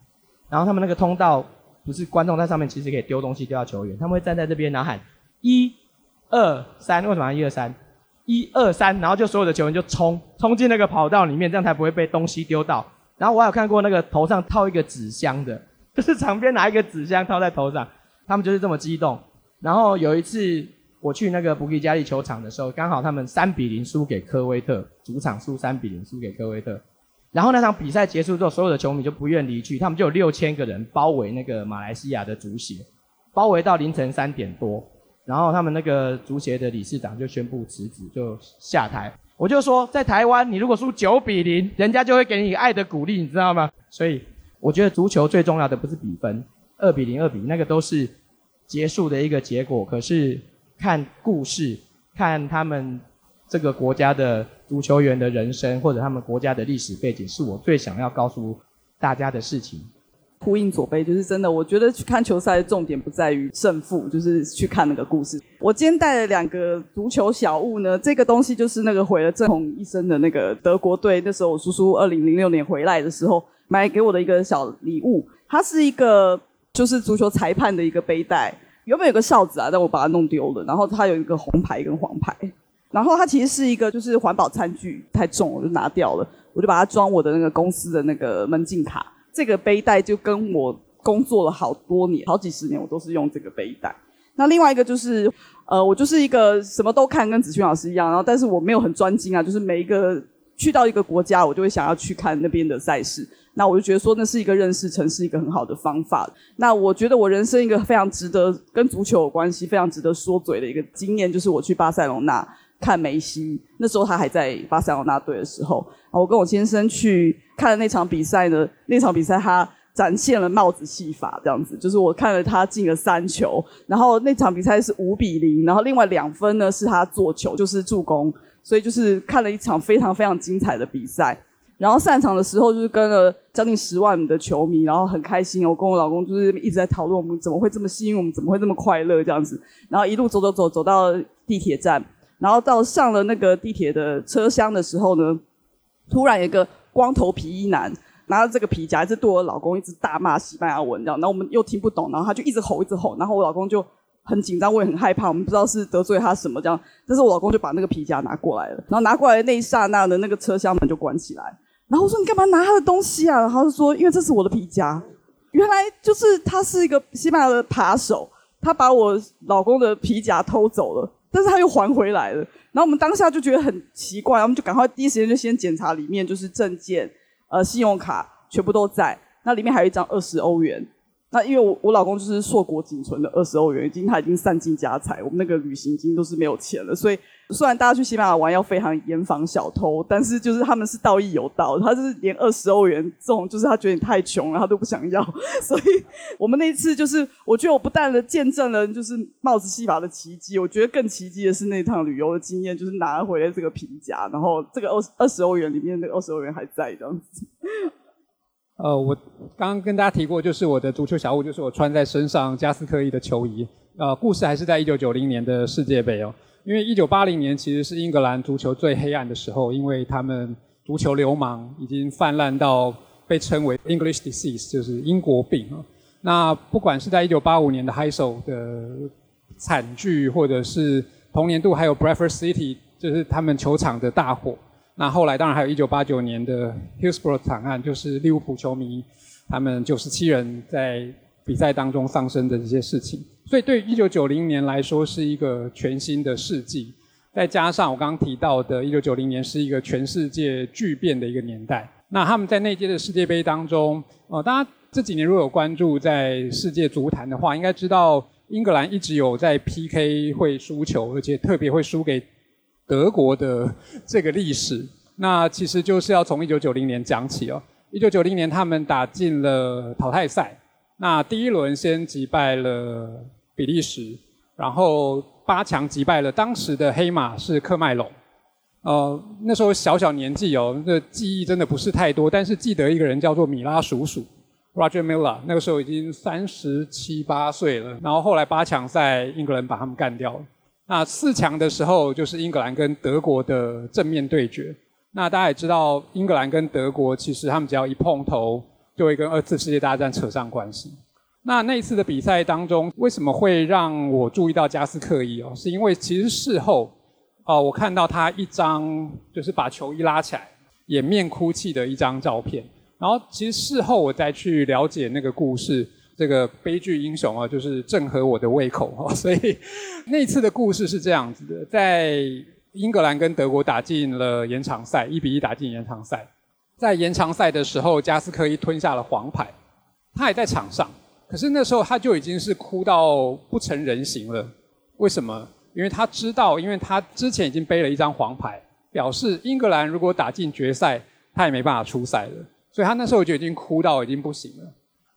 B: 然后他们那个通道不是观众在上面，其实可以丢东西丢到球员，他们会站在这边然后喊一、二、三，为什么一二三？一二三，然后就所有的球员就冲冲进那个跑道里面，这样才不会被东西丢到。然后我有看过那个头上套一个纸箱的，就是 场边拿一个纸箱套在头上。他们就是这么激动。然后有一次我去那个布吉加利球场的时候，刚好他们三比零输给科威特，主场输三比零输给科威特。然后那场比赛结束之后，所有的球迷就不愿离去，他们就有六千个人包围那个马来西亚的足协，包围到凌晨三点多。然后他们那个足协的理事长就宣布辞职，就下台。我就说，在台湾，你如果输九比零，人家就会给你爱的鼓励，你知道吗？所以我觉得足球最重要的不是比分，二比零、二比那个都是。结束的一个结果，可是看故事，看他们这个国家的足球员的人生，或者他们国家的历史背景，是我最想要告诉大家的事情。
E: 呼应左杯，就是真的。我觉得去看球赛的重点不在于胜负，就是去看那个故事。我今天带了两个足球小物呢，这个东西就是那个毁了郑红一生的那个德国队。那时候我叔叔二零零六年回来的时候买给我的一个小礼物，它是一个。就是足球裁判的一个背带，原本有个哨子啊，但我把它弄丢了。然后它有一个红牌跟黄牌，然后它其实是一个就是环保餐具太重，我就拿掉了，我就把它装我的那个公司的那个门禁卡。这个背带就跟我工作了好多年，好几十年，我都是用这个背带。那另外一个就是，呃，我就是一个什么都看，跟子勋老师一样，然后但是我没有很专精啊，就是每一个去到一个国家，我就会想要去看那边的赛事。那我就觉得说，那是一个认识城市一个很好的方法。那我觉得我人生一个非常值得跟足球有关系、非常值得说嘴的一个经验，就是我去巴塞隆纳。看梅西，那时候他还在巴塞罗那队的时候，我跟我先生去看了那场比赛呢。那场比赛他展现了帽子戏法，这样子，就是我看了他进了三球，然后那场比赛是五比零，然后另外两分呢是他做球，就是助攻，所以就是看了一场非常非常精彩的比赛。然后散场的时候就是跟了将近十万的球迷，然后很开心。我跟我老公就是一直在讨论我们怎么会这么幸运，我们怎么会这么快乐这样子。然后一路走走走走到地铁站。然后到上了那个地铁的车厢的时候呢，突然一个光头皮衣男拿着这个皮夹，一直对我老公一直大骂西班牙文，这样，然后我们又听不懂，然后他就一直吼，一直吼，然后我老公就很紧张，我也很害怕，我们不知道是得罪他什么这样，但是我老公就把那个皮夹拿过来了，然后拿过来的那一刹那的那个车厢门就关起来，然后我说你干嘛拿他的东西啊？然后他就说因为这是我的皮夹，原来就是他是一个西班牙的扒手，他把我老公的皮夹偷走了。但是他又还回来了，然后我们当下就觉得很奇怪，我们就赶快第一时间就先检查里面，就是证件、呃信用卡全部都在，那里面还有一张二十欧元。那因为我我老公就是硕果仅存的二十欧元，已经他已经散尽家财，我们那个旅行金都是没有钱了，所以虽然大家去西班牙玩要非常严防小偷，但是就是他们是道义有道，他就是连二十欧元这种就是他觉得你太穷了，他都不想要，所以我们那一次就是我觉得我不但的见证了就是帽子戏法的奇迹，我觉得更奇迹的是那趟旅游的经验，就是拿回了这个皮夹，然后这个二二十欧元里面那个二十欧元还在这样子。
D: 呃，我刚刚跟大家提过，就是我的足球小物，就是我穿在身上加斯科伊的球衣。呃，故事还是在一九九零年的世界杯哦，因为一九八零年其实是英格兰足球最黑暗的时候，因为他们足球流氓已经泛滥到被称为 English disease，就是英国病啊。那不管是在一九八五年的 h i s o 的惨剧，或者是同年度还有 Bradford City，就是他们球场的大火。那后来当然还有一九八九年的 Hillsborough 惨案，就是利物浦球迷他们九十七人在比赛当中丧生的这些事情。所以对一九九零年来说是一个全新的世纪，再加上我刚刚提到的，一九九零年是一个全世界巨变的一个年代。那他们在那届的世界杯当中，呃，大家这几年如果有关注在世界足坛的话，应该知道英格兰一直有在 PK 会输球，而且特别会输给。德国的这个历史，那其实就是要从一九九零年讲起哦。一九九零年，他们打进了淘汰赛，那第一轮先击败了比利时，然后八强击败了当时的黑马是科麦隆。呃，那时候小小年纪哦，这记忆真的不是太多，但是记得一个人叫做米拉叔叔 （Roger Miller），那个时候已经三十七八岁了。然后后来八强赛，英格兰把他们干掉了。那四强的时候，就是英格兰跟德国的正面对决。那大家也知道，英格兰跟德国其实他们只要一碰头，就会跟二次世界大战扯上关系。那那一次的比赛当中，为什么会让我注意到加斯克伊哦？是因为其实事后，哦，我看到他一张就是把球衣拉起来，掩面哭泣的一张照片。然后其实事后我再去了解那个故事。这个悲剧英雄啊，就是正合我的胃口哈，所以那次的故事是这样子的：在英格兰跟德国打进了延长赛，一比一打进延长赛。在延长赛的时候，加斯科伊吞下了黄牌，他也在场上，可是那时候他就已经是哭到不成人形了。为什么？因为他知道，因为他之前已经背了一张黄牌，表示英格兰如果打进决赛，他也没办法出赛了，所以他那时候就已经哭到已经不行了。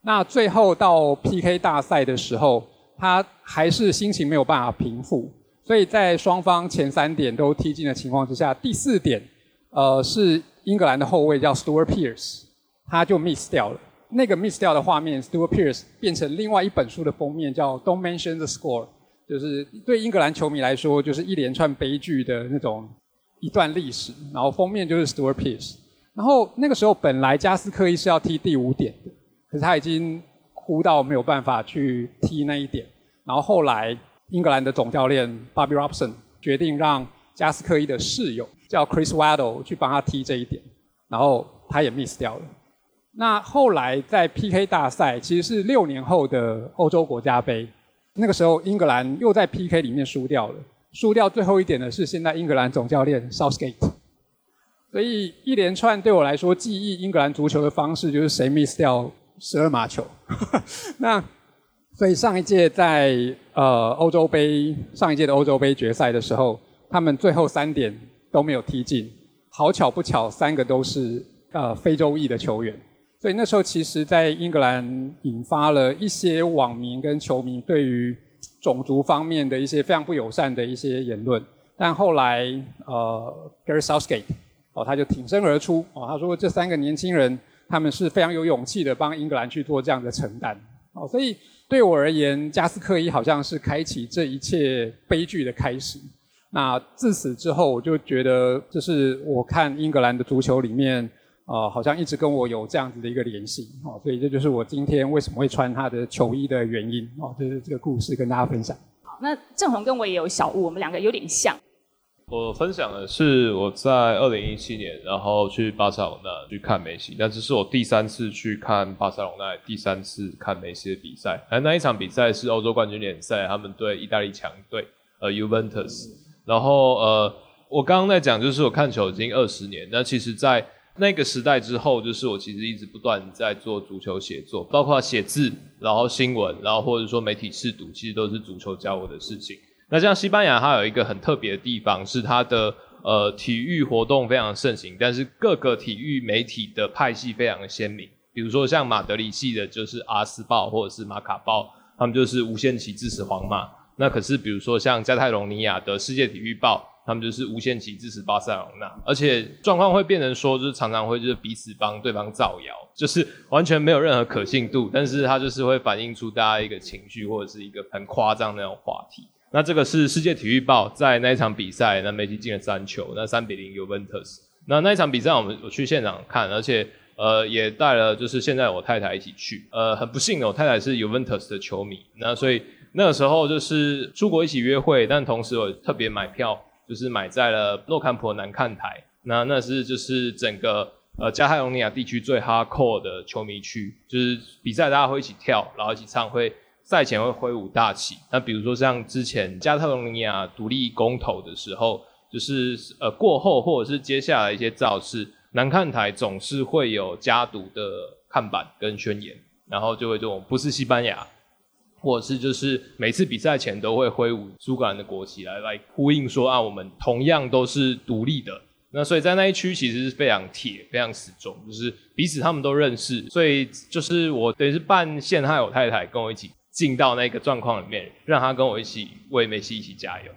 D: 那最后到 PK 大赛的时候，他还是心情没有办法平复，所以在双方前三点都踢进的情况之下，第四点，呃，是英格兰的后卫叫 Stuart Pearce，他就 miss 掉了。那个 miss 掉的画面，Stuart Pearce 变成另外一本书的封面，叫 Don't Mention the Score，就是对英格兰球迷来说，就是一连串悲剧的那种一段历史。然后封面就是 Stuart Pearce，然后那个时候本来加斯科伊是要踢第五点的。可是他已经哭到没有办法去踢那一点，然后后来英格兰的总教练 Bobby Robson 决定让加斯科伊的室友叫 Chris Waddle 去帮他踢这一点，然后他也 miss 掉了。那后来在 PK 大赛，其实是六年后的欧洲国家杯，那个时候英格兰又在 PK 里面输掉了，输掉最后一点的是现在英格兰总教练 Southgate。所以一连串对我来说记忆英格兰足球的方式，就是谁 miss 掉十二码球。那所以上一届在呃欧洲杯上一届的欧洲杯决赛的时候，他们最后三点都没有踢进，好巧不巧，三个都是呃非洲裔的球员。所以那时候，其实，在英格兰引发了一些网民跟球迷对于种族方面的一些非常不友善的一些言论。但后来，呃，Gary Southgate 哦，他就挺身而出哦，他说这三个年轻人他们是非常有勇气的，帮英格兰去做这样的承担哦。所以对我而言，加斯克伊好像是开启这一切悲剧的开始。那自此之后，我就觉得这是我看英格兰的足球里面。啊，好像一直跟我有这样子的一个联系，哦，所以这就是我今天为什么会穿他的球衣的原因，哦，就是这个故事跟大家分享。
C: 好，那郑红跟我也有小物，我们两个有点像。
H: 我分享的是我在二零一七年，然后去巴塞罗那去看梅西，那这是我第三次去看巴塞罗那，第三次看梅西的比赛。而那一场比赛是欧洲冠军联赛，他们对意大利强队呃 Juventus。然后呃，我刚刚在讲就是我看球已经二十年，那其实，在那个时代之后，就是我其实一直不断在做足球写作，包括写字，然后新闻，然后或者说媒体试读，其实都是足球教我的事情。那像西班牙，它有一个很特别的地方，是它的呃体育活动非常盛行，但是各个体育媒体的派系非常的鲜明。比如说像马德里系的，就是《阿斯报》或者是《马卡报》，他们就是无限期支持皇马。那可是比如说像加泰隆尼亚的《世界体育报》。他们就是无限期支持巴塞罗那，而且状况会变成说，就是常常会就是彼此帮对方造谣，就是完全没有任何可信度，但是它就是会反映出大家一个情绪或者是一个很夸张的那种话题。那这个是世界体育报在那一场比赛，那梅西进了三球，那三比零 Juventus。那那一场比赛我们我去现场看，而且呃也带了就是现在我太太一起去，呃很不幸的我太太是 Juventus 的球迷，那所以那个时候就是出国一起约会，但同时我特别买票。就是买在了诺坎普南看台，那那是就是整个呃加泰隆尼亚地区最 hardcore 的球迷区，就是比赛大家会一起跳，然后一起唱，会赛前会挥舞大旗。那比如说像之前加泰隆尼亚独立公投的时候，就是呃过后或者是接下来一些造势，南看台总是会有加独的看板跟宣言，然后就会这种不是西班牙。或者是就是每次比赛前都会挥舞苏格兰的国旗来来呼应说啊，我们同样都是独立的。那所以在那一区其实是非常铁、非常死忠，就是彼此他们都认识。所以就是我等于是半陷害我太太跟我一起进到那个状况里面，让他跟我一起为梅西一起加油。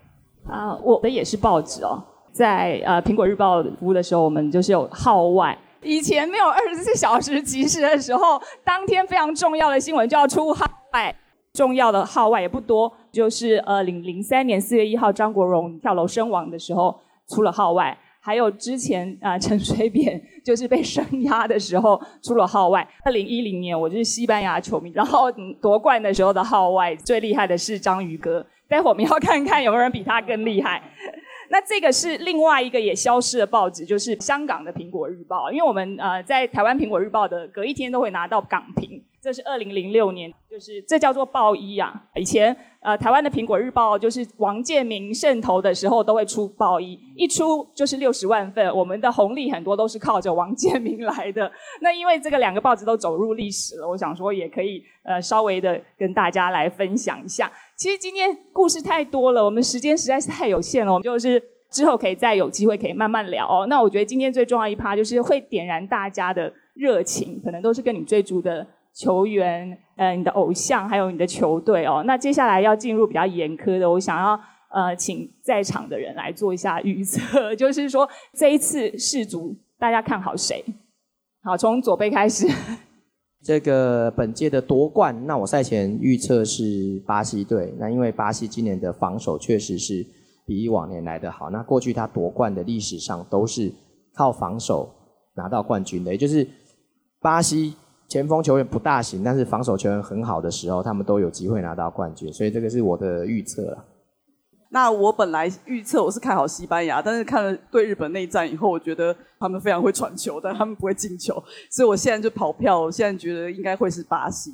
C: 啊，我的也是报纸哦，在呃苹果日报服务的时候，我们就是有号外。以前没有二十四小时及时的时候，当天非常重要的新闻就要出号外。重要的号外也不多，就是呃，零零三年四月一号张国荣跳楼身亡的时候出了号外，还有之前啊陈水扁就是被声压的时候出了号外。二零一零年我就是西班牙球迷，然后夺冠的时候的号外最厉害的是章鱼哥，待会我们要看看有没有人比他更厉害。那这个是另外一个也消失的报纸，就是香港的苹果日报，因为我们呃在台湾苹果日报的隔一天都会拿到港评。这是二零零六年，就是这叫做报一啊。以前呃，台湾的苹果日报就是王建民渗透的时候都会出报一，一出就是六十万份。我们的红利很多都是靠着王建民来的。那因为这个两个报纸都走入历史了，我想说也可以呃稍微的跟大家来分享一下。其实今天故事太多了，我们时间实在是太有限了，我们就是之后可以再有机会可以慢慢聊哦。那我觉得今天最重要一趴就是会点燃大家的热情，可能都是跟你追逐的。球员，呃，你的偶像，还有你的球队哦。那接下来要进入比较严苛的，我想要呃，请在场的人来做一下预测，就是说这一次世足大家看好谁？好，从左贝开始。
B: 这个本届的夺冠，那我赛前预测是巴西队。那因为巴西今年的防守确实是比往年来的好。那过去他夺冠的历史上都是靠防守拿到冠军的，也就是巴西。前锋球员不大行，但是防守球员很好的时候，他们都有机会拿到冠军，所以这个是我的预测了。
E: 那我本来预测我是看好西班牙，但是看了对日本内战以后，我觉得他们非常会传球，但他们不会进球，所以我现在就跑票，我现在觉得应该会是巴西。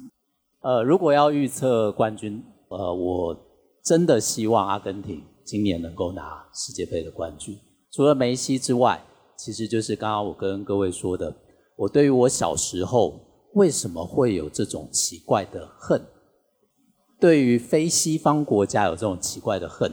F: 呃，如果要预测冠军，呃，我真的希望阿根廷今年能够拿世界杯的冠军。除了梅西之外，其实就是刚刚我跟各位说的，我对于我小时候为什么会有这种奇怪的恨，对于非西方国家有这种奇怪的恨。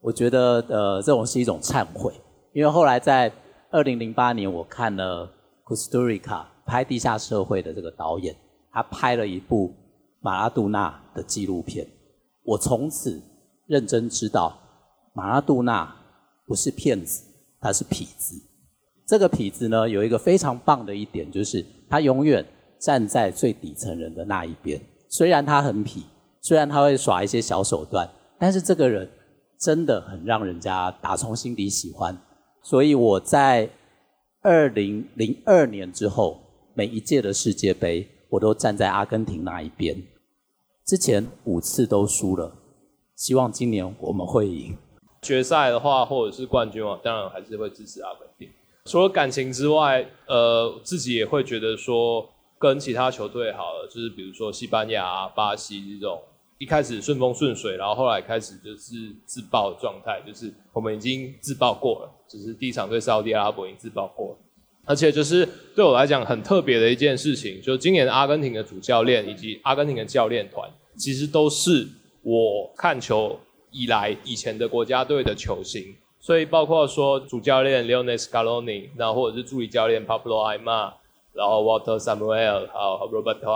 F: 我觉得呃，这种是一种忏悔，因为后来在二零零八年，我看了 Costa Rica 拍地下社会的这个导演，他拍了一部马拉杜纳的纪录片，我从此认真知道马拉杜纳不是骗子，他是痞子。这个痞子呢，有一个非常棒的一点，就是他永远站在最底层人的那一边。虽然他很痞，虽然他会耍一些小手段，但是这个人。真的很让人家打从心底喜欢，所以我在二零零二年之后，每一届的世界杯，我都站在阿根廷那一边。之前五次都输了，希望今年我们会赢。
H: 决赛的话，或者是冠军啊，当然还是会支持阿根廷。除了感情之外，呃，自己也会觉得说，跟其他球队好了，就是比如说西班牙、巴西这种。一开始顺风顺水，然后后来开始就是自爆状态，就是我们已经自爆过了，就是第一场对沙特阿拉伯已经自爆过了，而且就是对我来讲很特别的一件事情，就今年阿根廷的主教练以及阿根廷的教练团，其实都是我看球以来以前的国家队的球星，所以包括说主教练 Leonel Scaloni，然后或者是助理教练 Pablo Aima，然后 Walter Samuel，还有 Roberto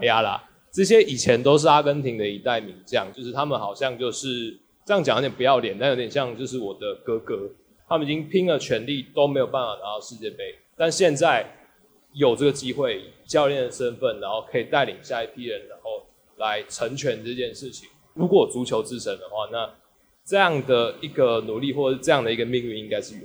H: Ayala。这些以前都是阿根廷的一代名将，就是他们好像就是这样讲有点不要脸，但有点像就是我的哥哥。他们已经拼了全力都没有办法拿到世界杯，但现在有这个机会，教练的身份，然后可以带领下一批人，然后来成全这件事情。如果足球之神的话，那这样的一个努力或者这样的一个命运应该是圆。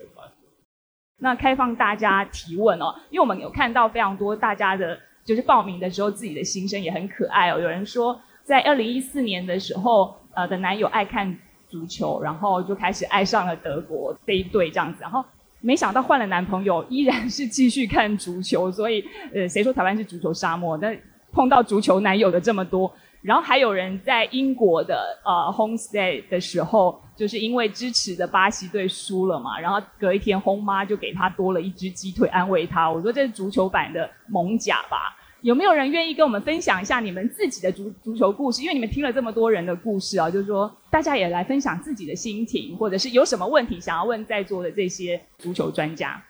C: 那开放大家提问哦，因为我们有看到非常多大家的。就是报名的时候，自己的心声也很可爱哦。有人说，在二零一四年的时候，呃，的男友爱看足球，然后就开始爱上了德国这一队这样子，然后没想到换了男朋友，依然是继续看足球。所以，呃，谁说台湾是足球沙漠？但碰到足球男友的这么多。然后还有人在英国的呃 homestay 的时候，就是因为支持的巴西队输了嘛，然后隔一天轰妈就给他多了一只鸡腿安慰他。我说这是足球版的蒙甲吧？有没有人愿意跟我们分享一下你们自己的足足球故事？因为你们听了这么多人的故事啊，就是说大家也来分享自己的心情，或者是有什么问题想要问在座的这些足球专家。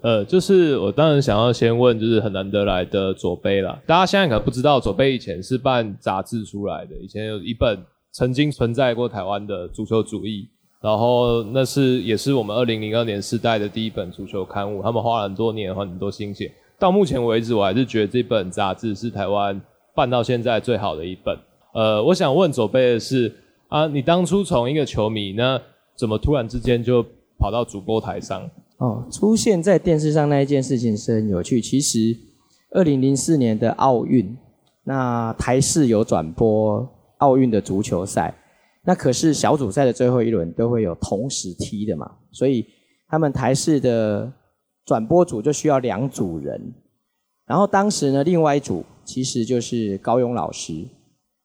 H: 呃，就是我当然想要先问，就是很难得来的左杯了。大家现在可能不知道，左杯以前是办杂志出来的，以前有一本曾经存在过台湾的足球主义，然后那是也是我们二零零二年时代的第一本足球刊物，他们花了很多年，花很多心血。到目前为止，我还是觉得这本杂志是台湾办到现在最好的一本。呃，我想问左杯的是啊，你当初从一个球迷，那怎么突然之间就跑到主播台上？
B: 哦，出现在电视上那一件事情是很有趣。其实，二零零四年的奥运，那台视有转播奥运的足球赛，那可是小组赛的最后一轮都会有同时踢的嘛，所以他们台视的转播组就需要两组人。然后当时呢，另外一组其实就是高勇老师，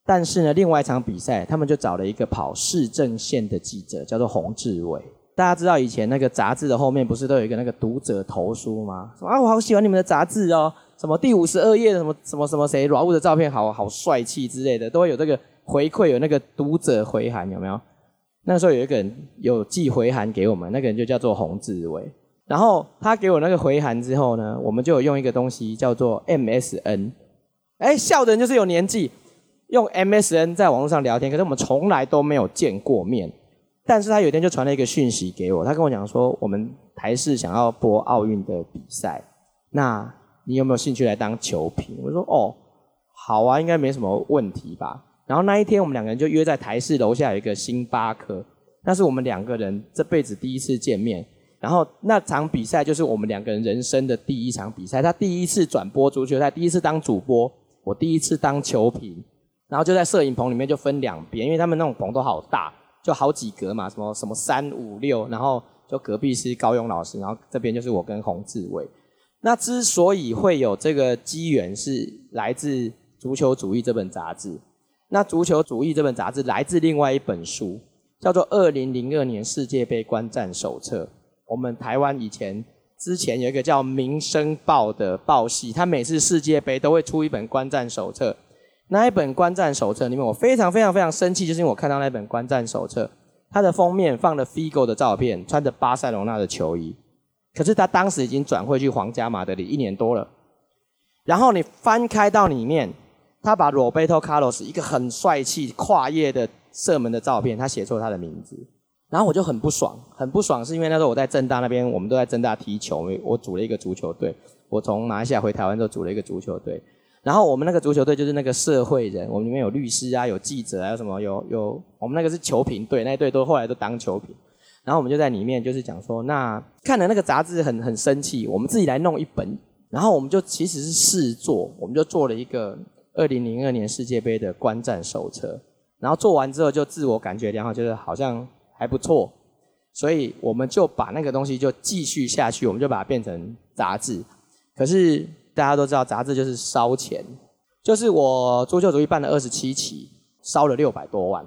B: 但是呢，另外一场比赛他们就找了一个跑市政线的记者，叫做洪志伟。大家知道以前那个杂志的后面不是都有一个那个读者投书吗？说啊，我好喜欢你们的杂志哦，什么第五十二页的什么什么什么谁软物的照片好好帅气之类的，都会有这个回馈，有那个读者回函有没有？那时候有一个人有寄回函给我们，那个人就叫做洪志伟。然后他给我那个回函之后呢，我们就有用一个东西叫做 MSN。哎，笑的人就是有年纪，用 MSN 在网络上聊天，可是我们从来都没有见过面。但是他有一天就传了一个讯息给我，他跟我讲说，我们台视想要播奥运的比赛，那你有没有兴趣来当球评？我说哦，好啊，应该没什么问题吧。然后那一天我们两个人就约在台视楼下有一个星巴克，那是我们两个人这辈子第一次见面。然后那场比赛就是我们两个人人生的第一场比赛，他第一次转播足球赛，第一次当主播，我第一次当球评。然后就在摄影棚里面就分两边，因为他们那种棚都好大。就好几格嘛，什么什么三五六，然后就隔壁是高勇老师，然后这边就是我跟洪志伟。那之所以会有这个机缘，是来自《足球主义》这本杂志。那《足球主义》这本杂志来自另外一本书，叫做《二零零二年世界杯观战手册》。我们台湾以前之前有一个叫《民生报》的报系，它每次世界杯都会出一本观战手册。那一本观战手册里面，我非常非常非常生气，就是因为我看到那本观战手册，它的封面放了 Figo 的照片，穿着巴塞罗那的球衣。可是他当时已经转会去皇家马德里一年多了，然后你翻开到里面，他把 Roberto Carlos 一个很帅气跨页的射门的照片，他写错他的名字，然后我就很不爽，很不爽，是因为那时候我在正大那边，我们都在正大踢球，我组了一个足球队，我从马来西亚回台湾之后组了一个足球队，然后我们那个足球队就是那个社会人，我们里面有律师啊，有记者，还有什么有有，我们那个是球评队，那队都后来都当球评。然后我们就在里面就是讲说，那看了那个杂志很很生气，我们自己来弄一本。然后我们就其实是试做，我们就做了一个二零零二年世界杯的观战手册。然后做完之后就自我感觉良好，就是好像还不错，所以我们就把那个东西就继续下去，我们就把它变成杂志。可是大家都知道，杂志就是烧钱，就是我足球主义办了二十七期，烧了六百多万，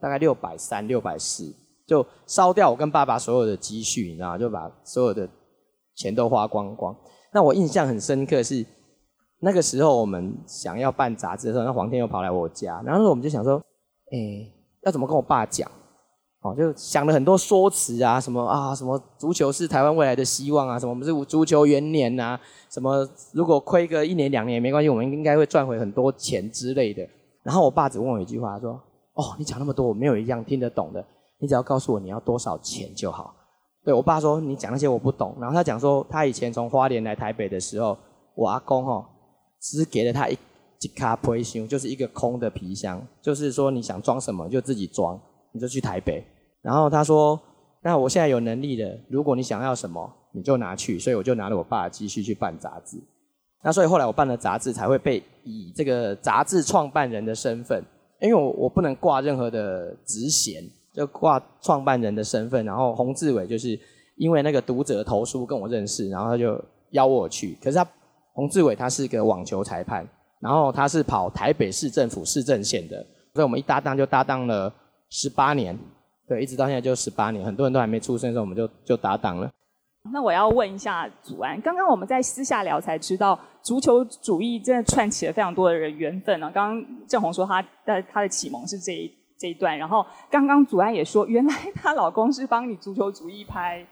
B: 大概六百三、六百四。就烧掉我跟爸爸所有的积蓄，你知道就把所有的钱都花光光。那我印象很深刻是，那个时候我们想要办杂志的时候，那黄天又跑来我家，然后我们就想说，哎，要怎么跟我爸讲？哦，就想了很多说辞啊，什么啊，什么足球是台湾未来的希望啊，什么我们是足球元年呐，什么如果亏个一年两年也没关系，我们应该会赚回很多钱之类的。然后我爸只问我一句话，说，哦，你讲那么多，我没有一样听得懂的。你只要告诉我你要多少钱就好。对我爸说你讲那些我不懂，然后他讲说他以前从花莲来台北的时候，我阿公哦只给了他一一卡皮箱，就是一个空的皮箱，就是说你想装什么就自己装，你就去台北。然后他说那我现在有能力了，如果你想要什么你就拿去，所以我就拿了我爸的积蓄去办杂志。那所以后来我办了杂志才会被以这个杂志创办人的身份，因为我我不能挂任何的职衔。就挂创办人的身份，然后洪志伟就是因为那个读者投书跟我认识，然后他就邀我去。可是他洪志伟他是个网球裁判，然后他是跑台北市政府市政线的，所以我们一搭档就搭档了十八年，对，一直到现在就十八年，很多人都还没出生的时候我们就就打档了。
C: 那我要问一下祖安，刚刚我们在私下聊才知道，足球主义真的串起了非常多的人缘分呢。刚刚郑红说他的他的启蒙是这一。这一段，然后刚刚祖安也说，原来她老公是帮你足球主义拍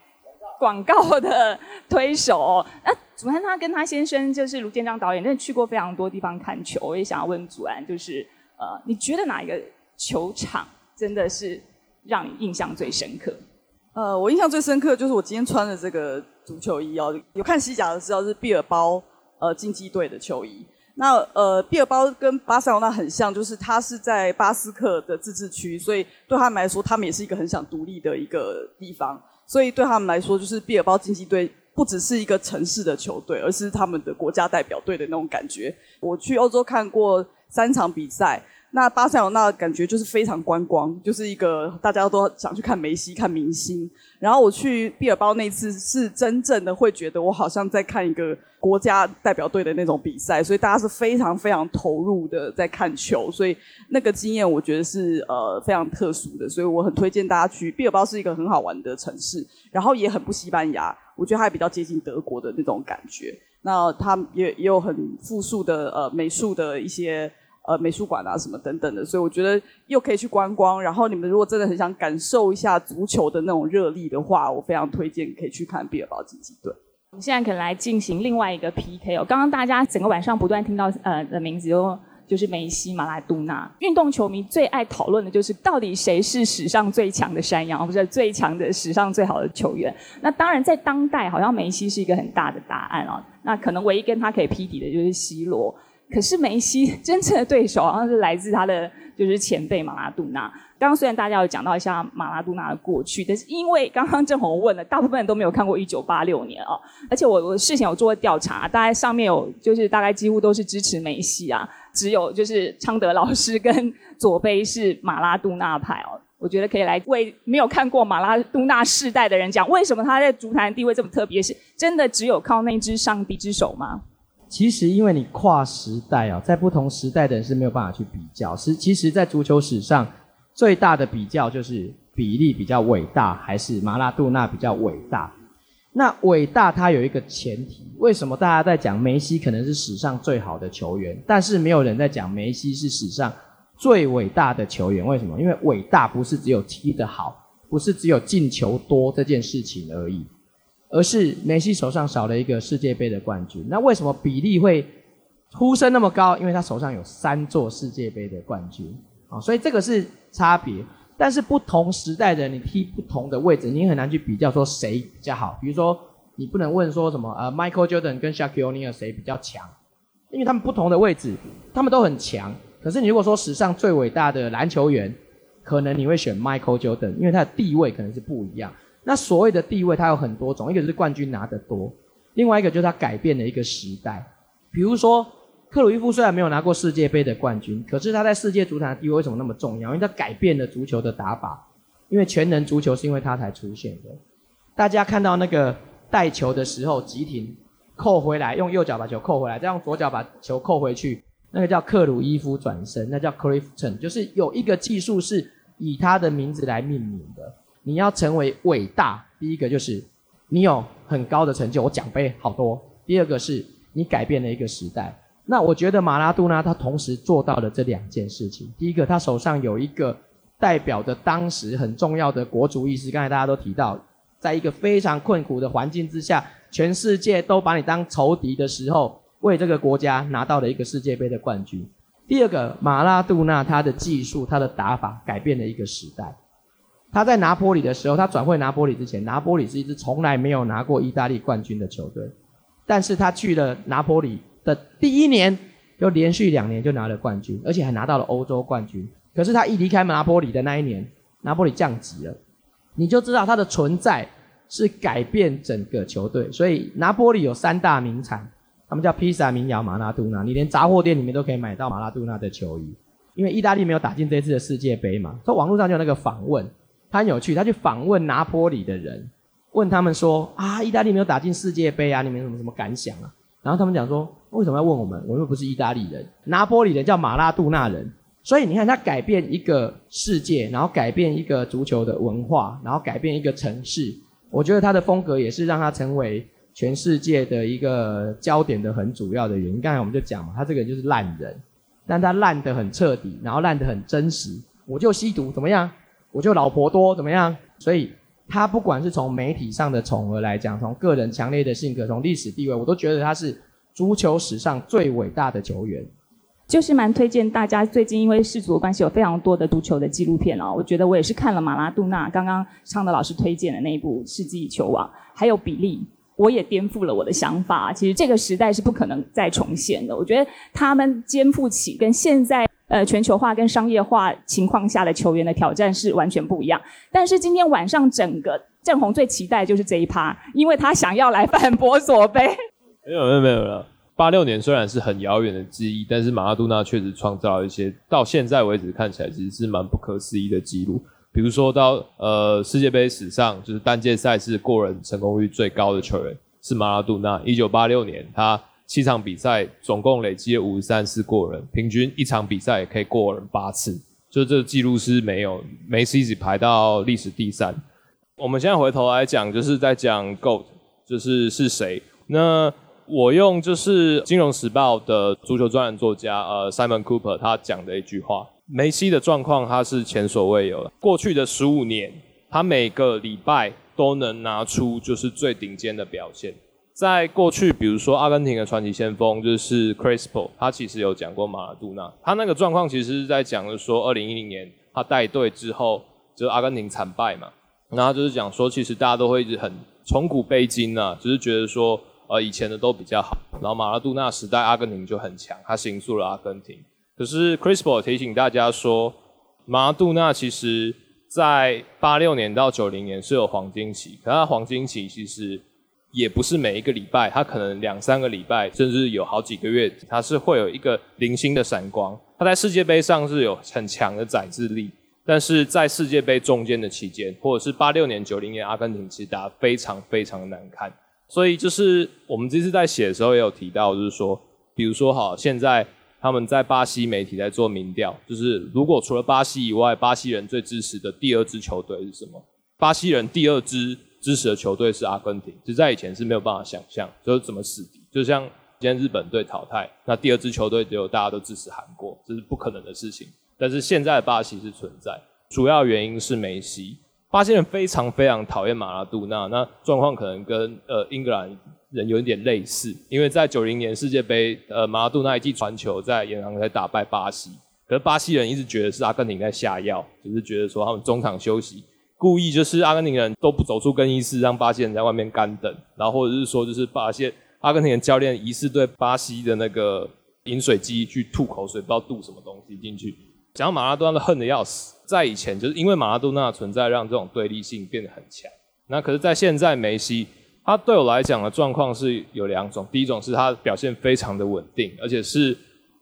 C: 广告的推手。那祖安他跟他先生就是卢建章导演，真的去过非常多地方看球。我也想要问祖安，就是呃，你觉得哪一个球场真的是让你印象最深刻？
E: 呃，我印象最深刻就是我今天穿的这个足球衣哦，有看西甲的知道是毕尔包呃竞技队的球衣。那呃，毕尔包跟巴塞罗那很像，就是它是在巴斯克的自治区，所以对他们来说，他们也是一个很想独立的一个地方。所以对他们来说，就是毕尔包竞技队不只是一个城市的球队，而是他们的国家代表队的那种感觉。我去欧洲看过三场比赛。那巴塞罗那感觉就是非常观光，就是一个大家都想去看梅西、看明星。然后我去毕尔包那次是真正的会觉得我好像在看一个国家代表队的那种比赛，所以大家是非常非常投入的在看球，所以那个经验我觉得是呃非常特殊的，所以我很推荐大家去毕尔包是一个很好玩的城市，然后也很不西班牙，我觉得它比较接近德国的那种感觉。那它也也有很富庶的呃美术的一些。呃，美术馆啊，什么等等的，所以我觉得又可以去观光。然后你们如果真的很想感受一下足球的那种热力的话，我非常推荐可以去看毕尔包竞技队。
C: 我们现在可能来进行另外一个 PK 哦。刚刚大家整个晚上不断听到呃的名字，就就是梅西、马拉多纳。运动球迷最爱讨论的就是到底谁是史上最强的山羊，或者最强的史上最好的球员。那当然在当代，好像梅西是一个很大的答案哦。那可能唯一跟他可以匹敌的就是 C 罗。可是梅西 真正的对手好像是来自他的就是前辈马拉杜纳。刚刚虽然大家有讲到一下马拉杜纳的过去，但是因为刚刚郑红问了，大部分人都没有看过一九八六年啊。而且我我事前有做过调查，大概上面有就是大概几乎都是支持梅西啊，只有就是昌德老师跟左杯是马拉杜纳派哦。我觉得可以来为没有看过马拉多纳世代的人讲，为什么他在足坛地位这么特别？是真的只有靠那只上帝之手吗？
B: 其实，因为你跨时代啊，在不同时代的人是没有办法去比较。是，其实，在足球史上最大的比较就是比利比较伟大，还是马拉杜纳比较伟大？那伟大，它有一个前提。为什么大家在讲梅西可能是史上最好的球员，但是没有人在讲梅西是史上最伟大的球员？为什么？因为伟大不是只有踢得好，不是只有进球多这件事情而已，而是梅西手上少了一个世界杯的冠军。那为什么比利会呼声那么高？因为他手上有三座世界杯的冠军啊，所以这个是差别。但是不同时代的，你踢不同的位置，你很难去比较说谁比较好。比如说，你不能问说什么呃，Michael Jordan 跟 Shaquille O'Neal 谁比较强，因为他们不同的位置，他们都很强。可是你如果说史上最伟大的篮球员，可能你会选 Michael Jordan，因为他的地位可能是不一样。那所谓的地位，它有很多种，一个是冠军拿得多，另外一个就是它改变了一个时代。比如说。克鲁伊夫虽然没有拿过世界杯的冠军，可是他在世界足坛的地位为什么那么重要？因为他改变了足球的打法。因为全能足球是因为他才出现的。大家看到那个带球的时候，急停扣回来，用右脚把球扣回来，再用左脚把球扣回去，那个叫克鲁伊夫转身，那叫 Clifton，就是有一个技术是以他的名字来命名的。你要成为伟大，第一个就是你有很高的成就，我奖杯好多；第二个是你改变了一个时代。那我觉得马拉杜纳他同时做到了这两件事情。第一个，他手上有一个代表着当时很重要的国族意识。刚才大家都提到，在一个非常困苦的环境之下，全世界都把你当仇敌的时候，为这个国家拿到了一个世界杯的冠军。第二个，马拉杜纳他的技术、他的打法改变了一个时代。他在拿波里的时候，他转会拿波里之前，拿波里是一支从来没有拿过意大利冠军的球队，但是他去了拿波里。的第一年就连续两年就拿了冠军，而且还拿到了欧洲冠军。可是他一离开拿波里的那一年，拿波里降级了，你就知道他的存在是改变整个球队。所以拿波里有三大名产，他们叫披萨、民谣、马拉杜纳。你连杂货店里面都可以买到马拉杜纳的球衣，因为意大利没有打进这次的世界杯嘛。所以网络上就有那个访问，他很有趣，他去访问拿坡里的人，问他们说：啊，意大利没有打进世界杯啊，你们有什么什么感想啊？然后他们讲说，为什么要问我们？我们又不是意大利人，拿坡里人叫马拉杜纳人。所以你看，他改变一个世界，然后改变一个足球的文化，然后改变一个城市。我觉得他的风格也是让他成为全世界的一个焦点的很主要的原因。刚才我们就讲嘛，他这个人就是烂人，但他烂得很彻底，然后烂得很真实。我就吸毒怎么样？我就老婆多怎么样？所以。他不管是从媒体上的宠儿来讲，从个人强烈的性格，从历史地位，我都觉得他是足球史上最伟大的球员。
C: 就是蛮推荐大家，最近因为世足的关系，有非常多的足球的纪录片哦。我觉得我也是看了马拉杜纳，刚刚昌德老师推荐的那一部《世纪球王》，还有比利，我也颠覆了我的想法。其实这个时代是不可能再重现的。我觉得他们肩负起跟现在。呃，全球化跟商业化情况下的球员的挑战是完全不一样。但是今天晚上整个郑红最期待就是这一趴，因为他想要来反驳左杯。
H: 没有没有没有了。八六年虽然是很遥远的记忆，但是马拉多纳确实创造了一些到现在为止看起来其实是蛮不可思议的记录。比如说到呃世界杯史上就是单届赛事过人成功率最高的球员是马拉多纳，一九八六年他。七场比赛总共累积了五十三次过人，平均一场比赛也可以过人八次，就这个记录是没有梅西只排到历史第三。我们现在回头来讲，就是在讲 GOAT，就是是谁？那我用就是《金融时报》的足球专栏作家呃 Simon Cooper 他讲的一句话：梅西的状况他是前所未有的。过去的十五年，他每个礼拜都能拿出就是最顶尖的表现。在过去，比如说阿根廷的传奇先锋就是 Crispo，他其实有讲过马拉杜纳，他那个状况其实是在讲的说，二零一零年他带队之后，就是阿根廷惨败嘛，然后就是讲说，其实大家都会一直很从古悲今啊，就是觉得说，呃，以前的都比较好，然后马拉杜纳时代阿根廷就很强，他形塑了阿根廷。可是 Crispo 提醒大家说，马拉杜纳其实在八六年到九零年是有黄金期，可他黄金期其实。也不是每一个礼拜，他可能两三个礼拜，甚至有好几个月，他是会有一个零星的闪光。他在世界杯上是有很强的载智力，但是在世界杯中间的期间，或者是八六年、九零年阿根廷，其实打得非常非常难看。所以就是我们这次在写的时候也有提到，就是说，比如说哈，现在他们在巴西媒体在做民调，就是如果除了巴西以外，巴西人最支持的第二支球队是什么？巴西人第二支支持的球队是阿根廷，其实在以前是没有办法想象，就是怎么死敌，就像今天日本队淘汰，那第二支球队只有大家都支持韩国，这是不可能的事情。但是现在的巴西是存在，主要原因是梅西。巴西人非常非常讨厌马拉杜纳，那状况可能跟呃英格兰人有一点类似，因为在九零年世界杯，呃马拉杜纳一记传球在延长赛打败巴西，可是巴西人一直觉得是阿根廷在下药，就是觉得说他们中场休息故意就是阿根廷人都不走出更衣室，让巴西人在外面干等，然后或者是说就是巴西阿根廷的教练疑似对巴西的那个饮水机去吐口水，不知道吐什么东西进去。讲马拉多纳恨得要死，在以前就是因为马拉多纳的存在，让这种对立性变得很强。那可是，在现在梅西，他对我来讲的状况是有两种，第一种是他表现非常的稳定，而且是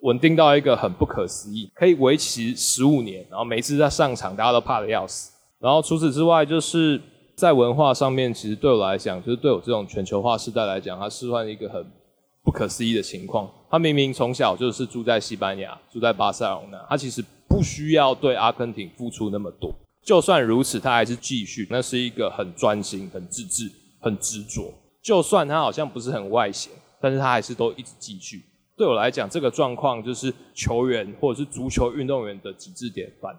H: 稳定到一个很不可思议，可以维持十五年，然后每次他上场，大家都怕的要死。然后除此之外，就是在文化上面，其实对我来讲，就是对我这种全球化时代来讲，他示范一个很不可思议的情况。他明明从小就是住在西班牙，住在巴塞隆那，他其实。不需要对阿根廷付出那么多，就算如此，他还是继续。那是一个很专心、很自制、很执着。就算他好像不是很外显，但是他还是都一直继续。对我来讲，这个状况就是球员或者是足球运动员的极致典范。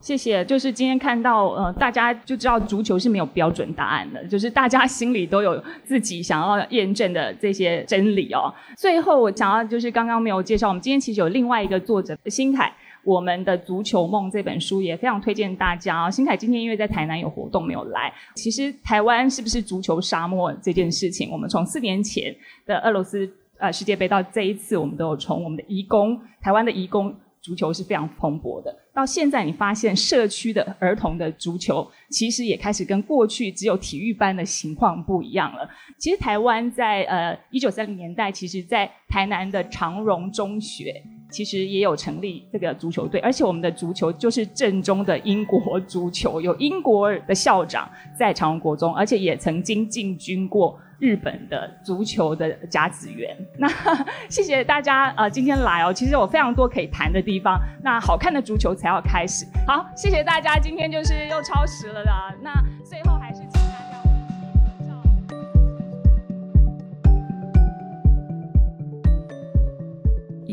C: 谢谢。就是今天看到，呃，大家就知道足球是没有标准答案的，就是大家心里都有自己想要验证的这些真理哦。最后我想要就是刚刚没有介绍，我们今天其实有另外一个作者新凯。我们的足球梦这本书也非常推荐大家啊！新凯今天因为在台南有活动没有来。其实台湾是不是足球沙漠这件事情，我们从四年前的俄罗斯呃世界杯到这一次，我们都有从我们的移工，台湾的移工足球是非常蓬勃的。到现在你发现社区的儿童的足球，其实也开始跟过去只有体育班的情况不一样了。其实台湾在呃一九三零年代，其实在台南的长荣中学。其实也有成立这个足球队，而且我们的足球就是正宗的英国足球，有英国的校长在长荣国中，而且也曾经进军过日本的足球的甲子园。那谢谢大家呃今天来哦，其实有非常多可以谈的地方。那好看的足球才要开始。好，谢谢大家，今天就是又超时了的。那最后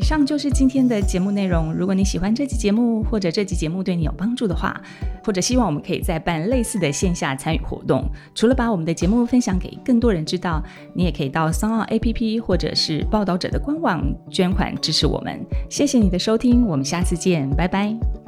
C: 以上就是今天的节目内容。如果你喜欢这期节目，或者这期节目对你有帮助的话，或者希望我们可以再办类似的线下参与活动，除了把我们的节目分享给更多人知道，你也可以到桑奥 APP 或者是报道者的官网捐款支持我们。谢谢你的收听，我们下次见，拜拜。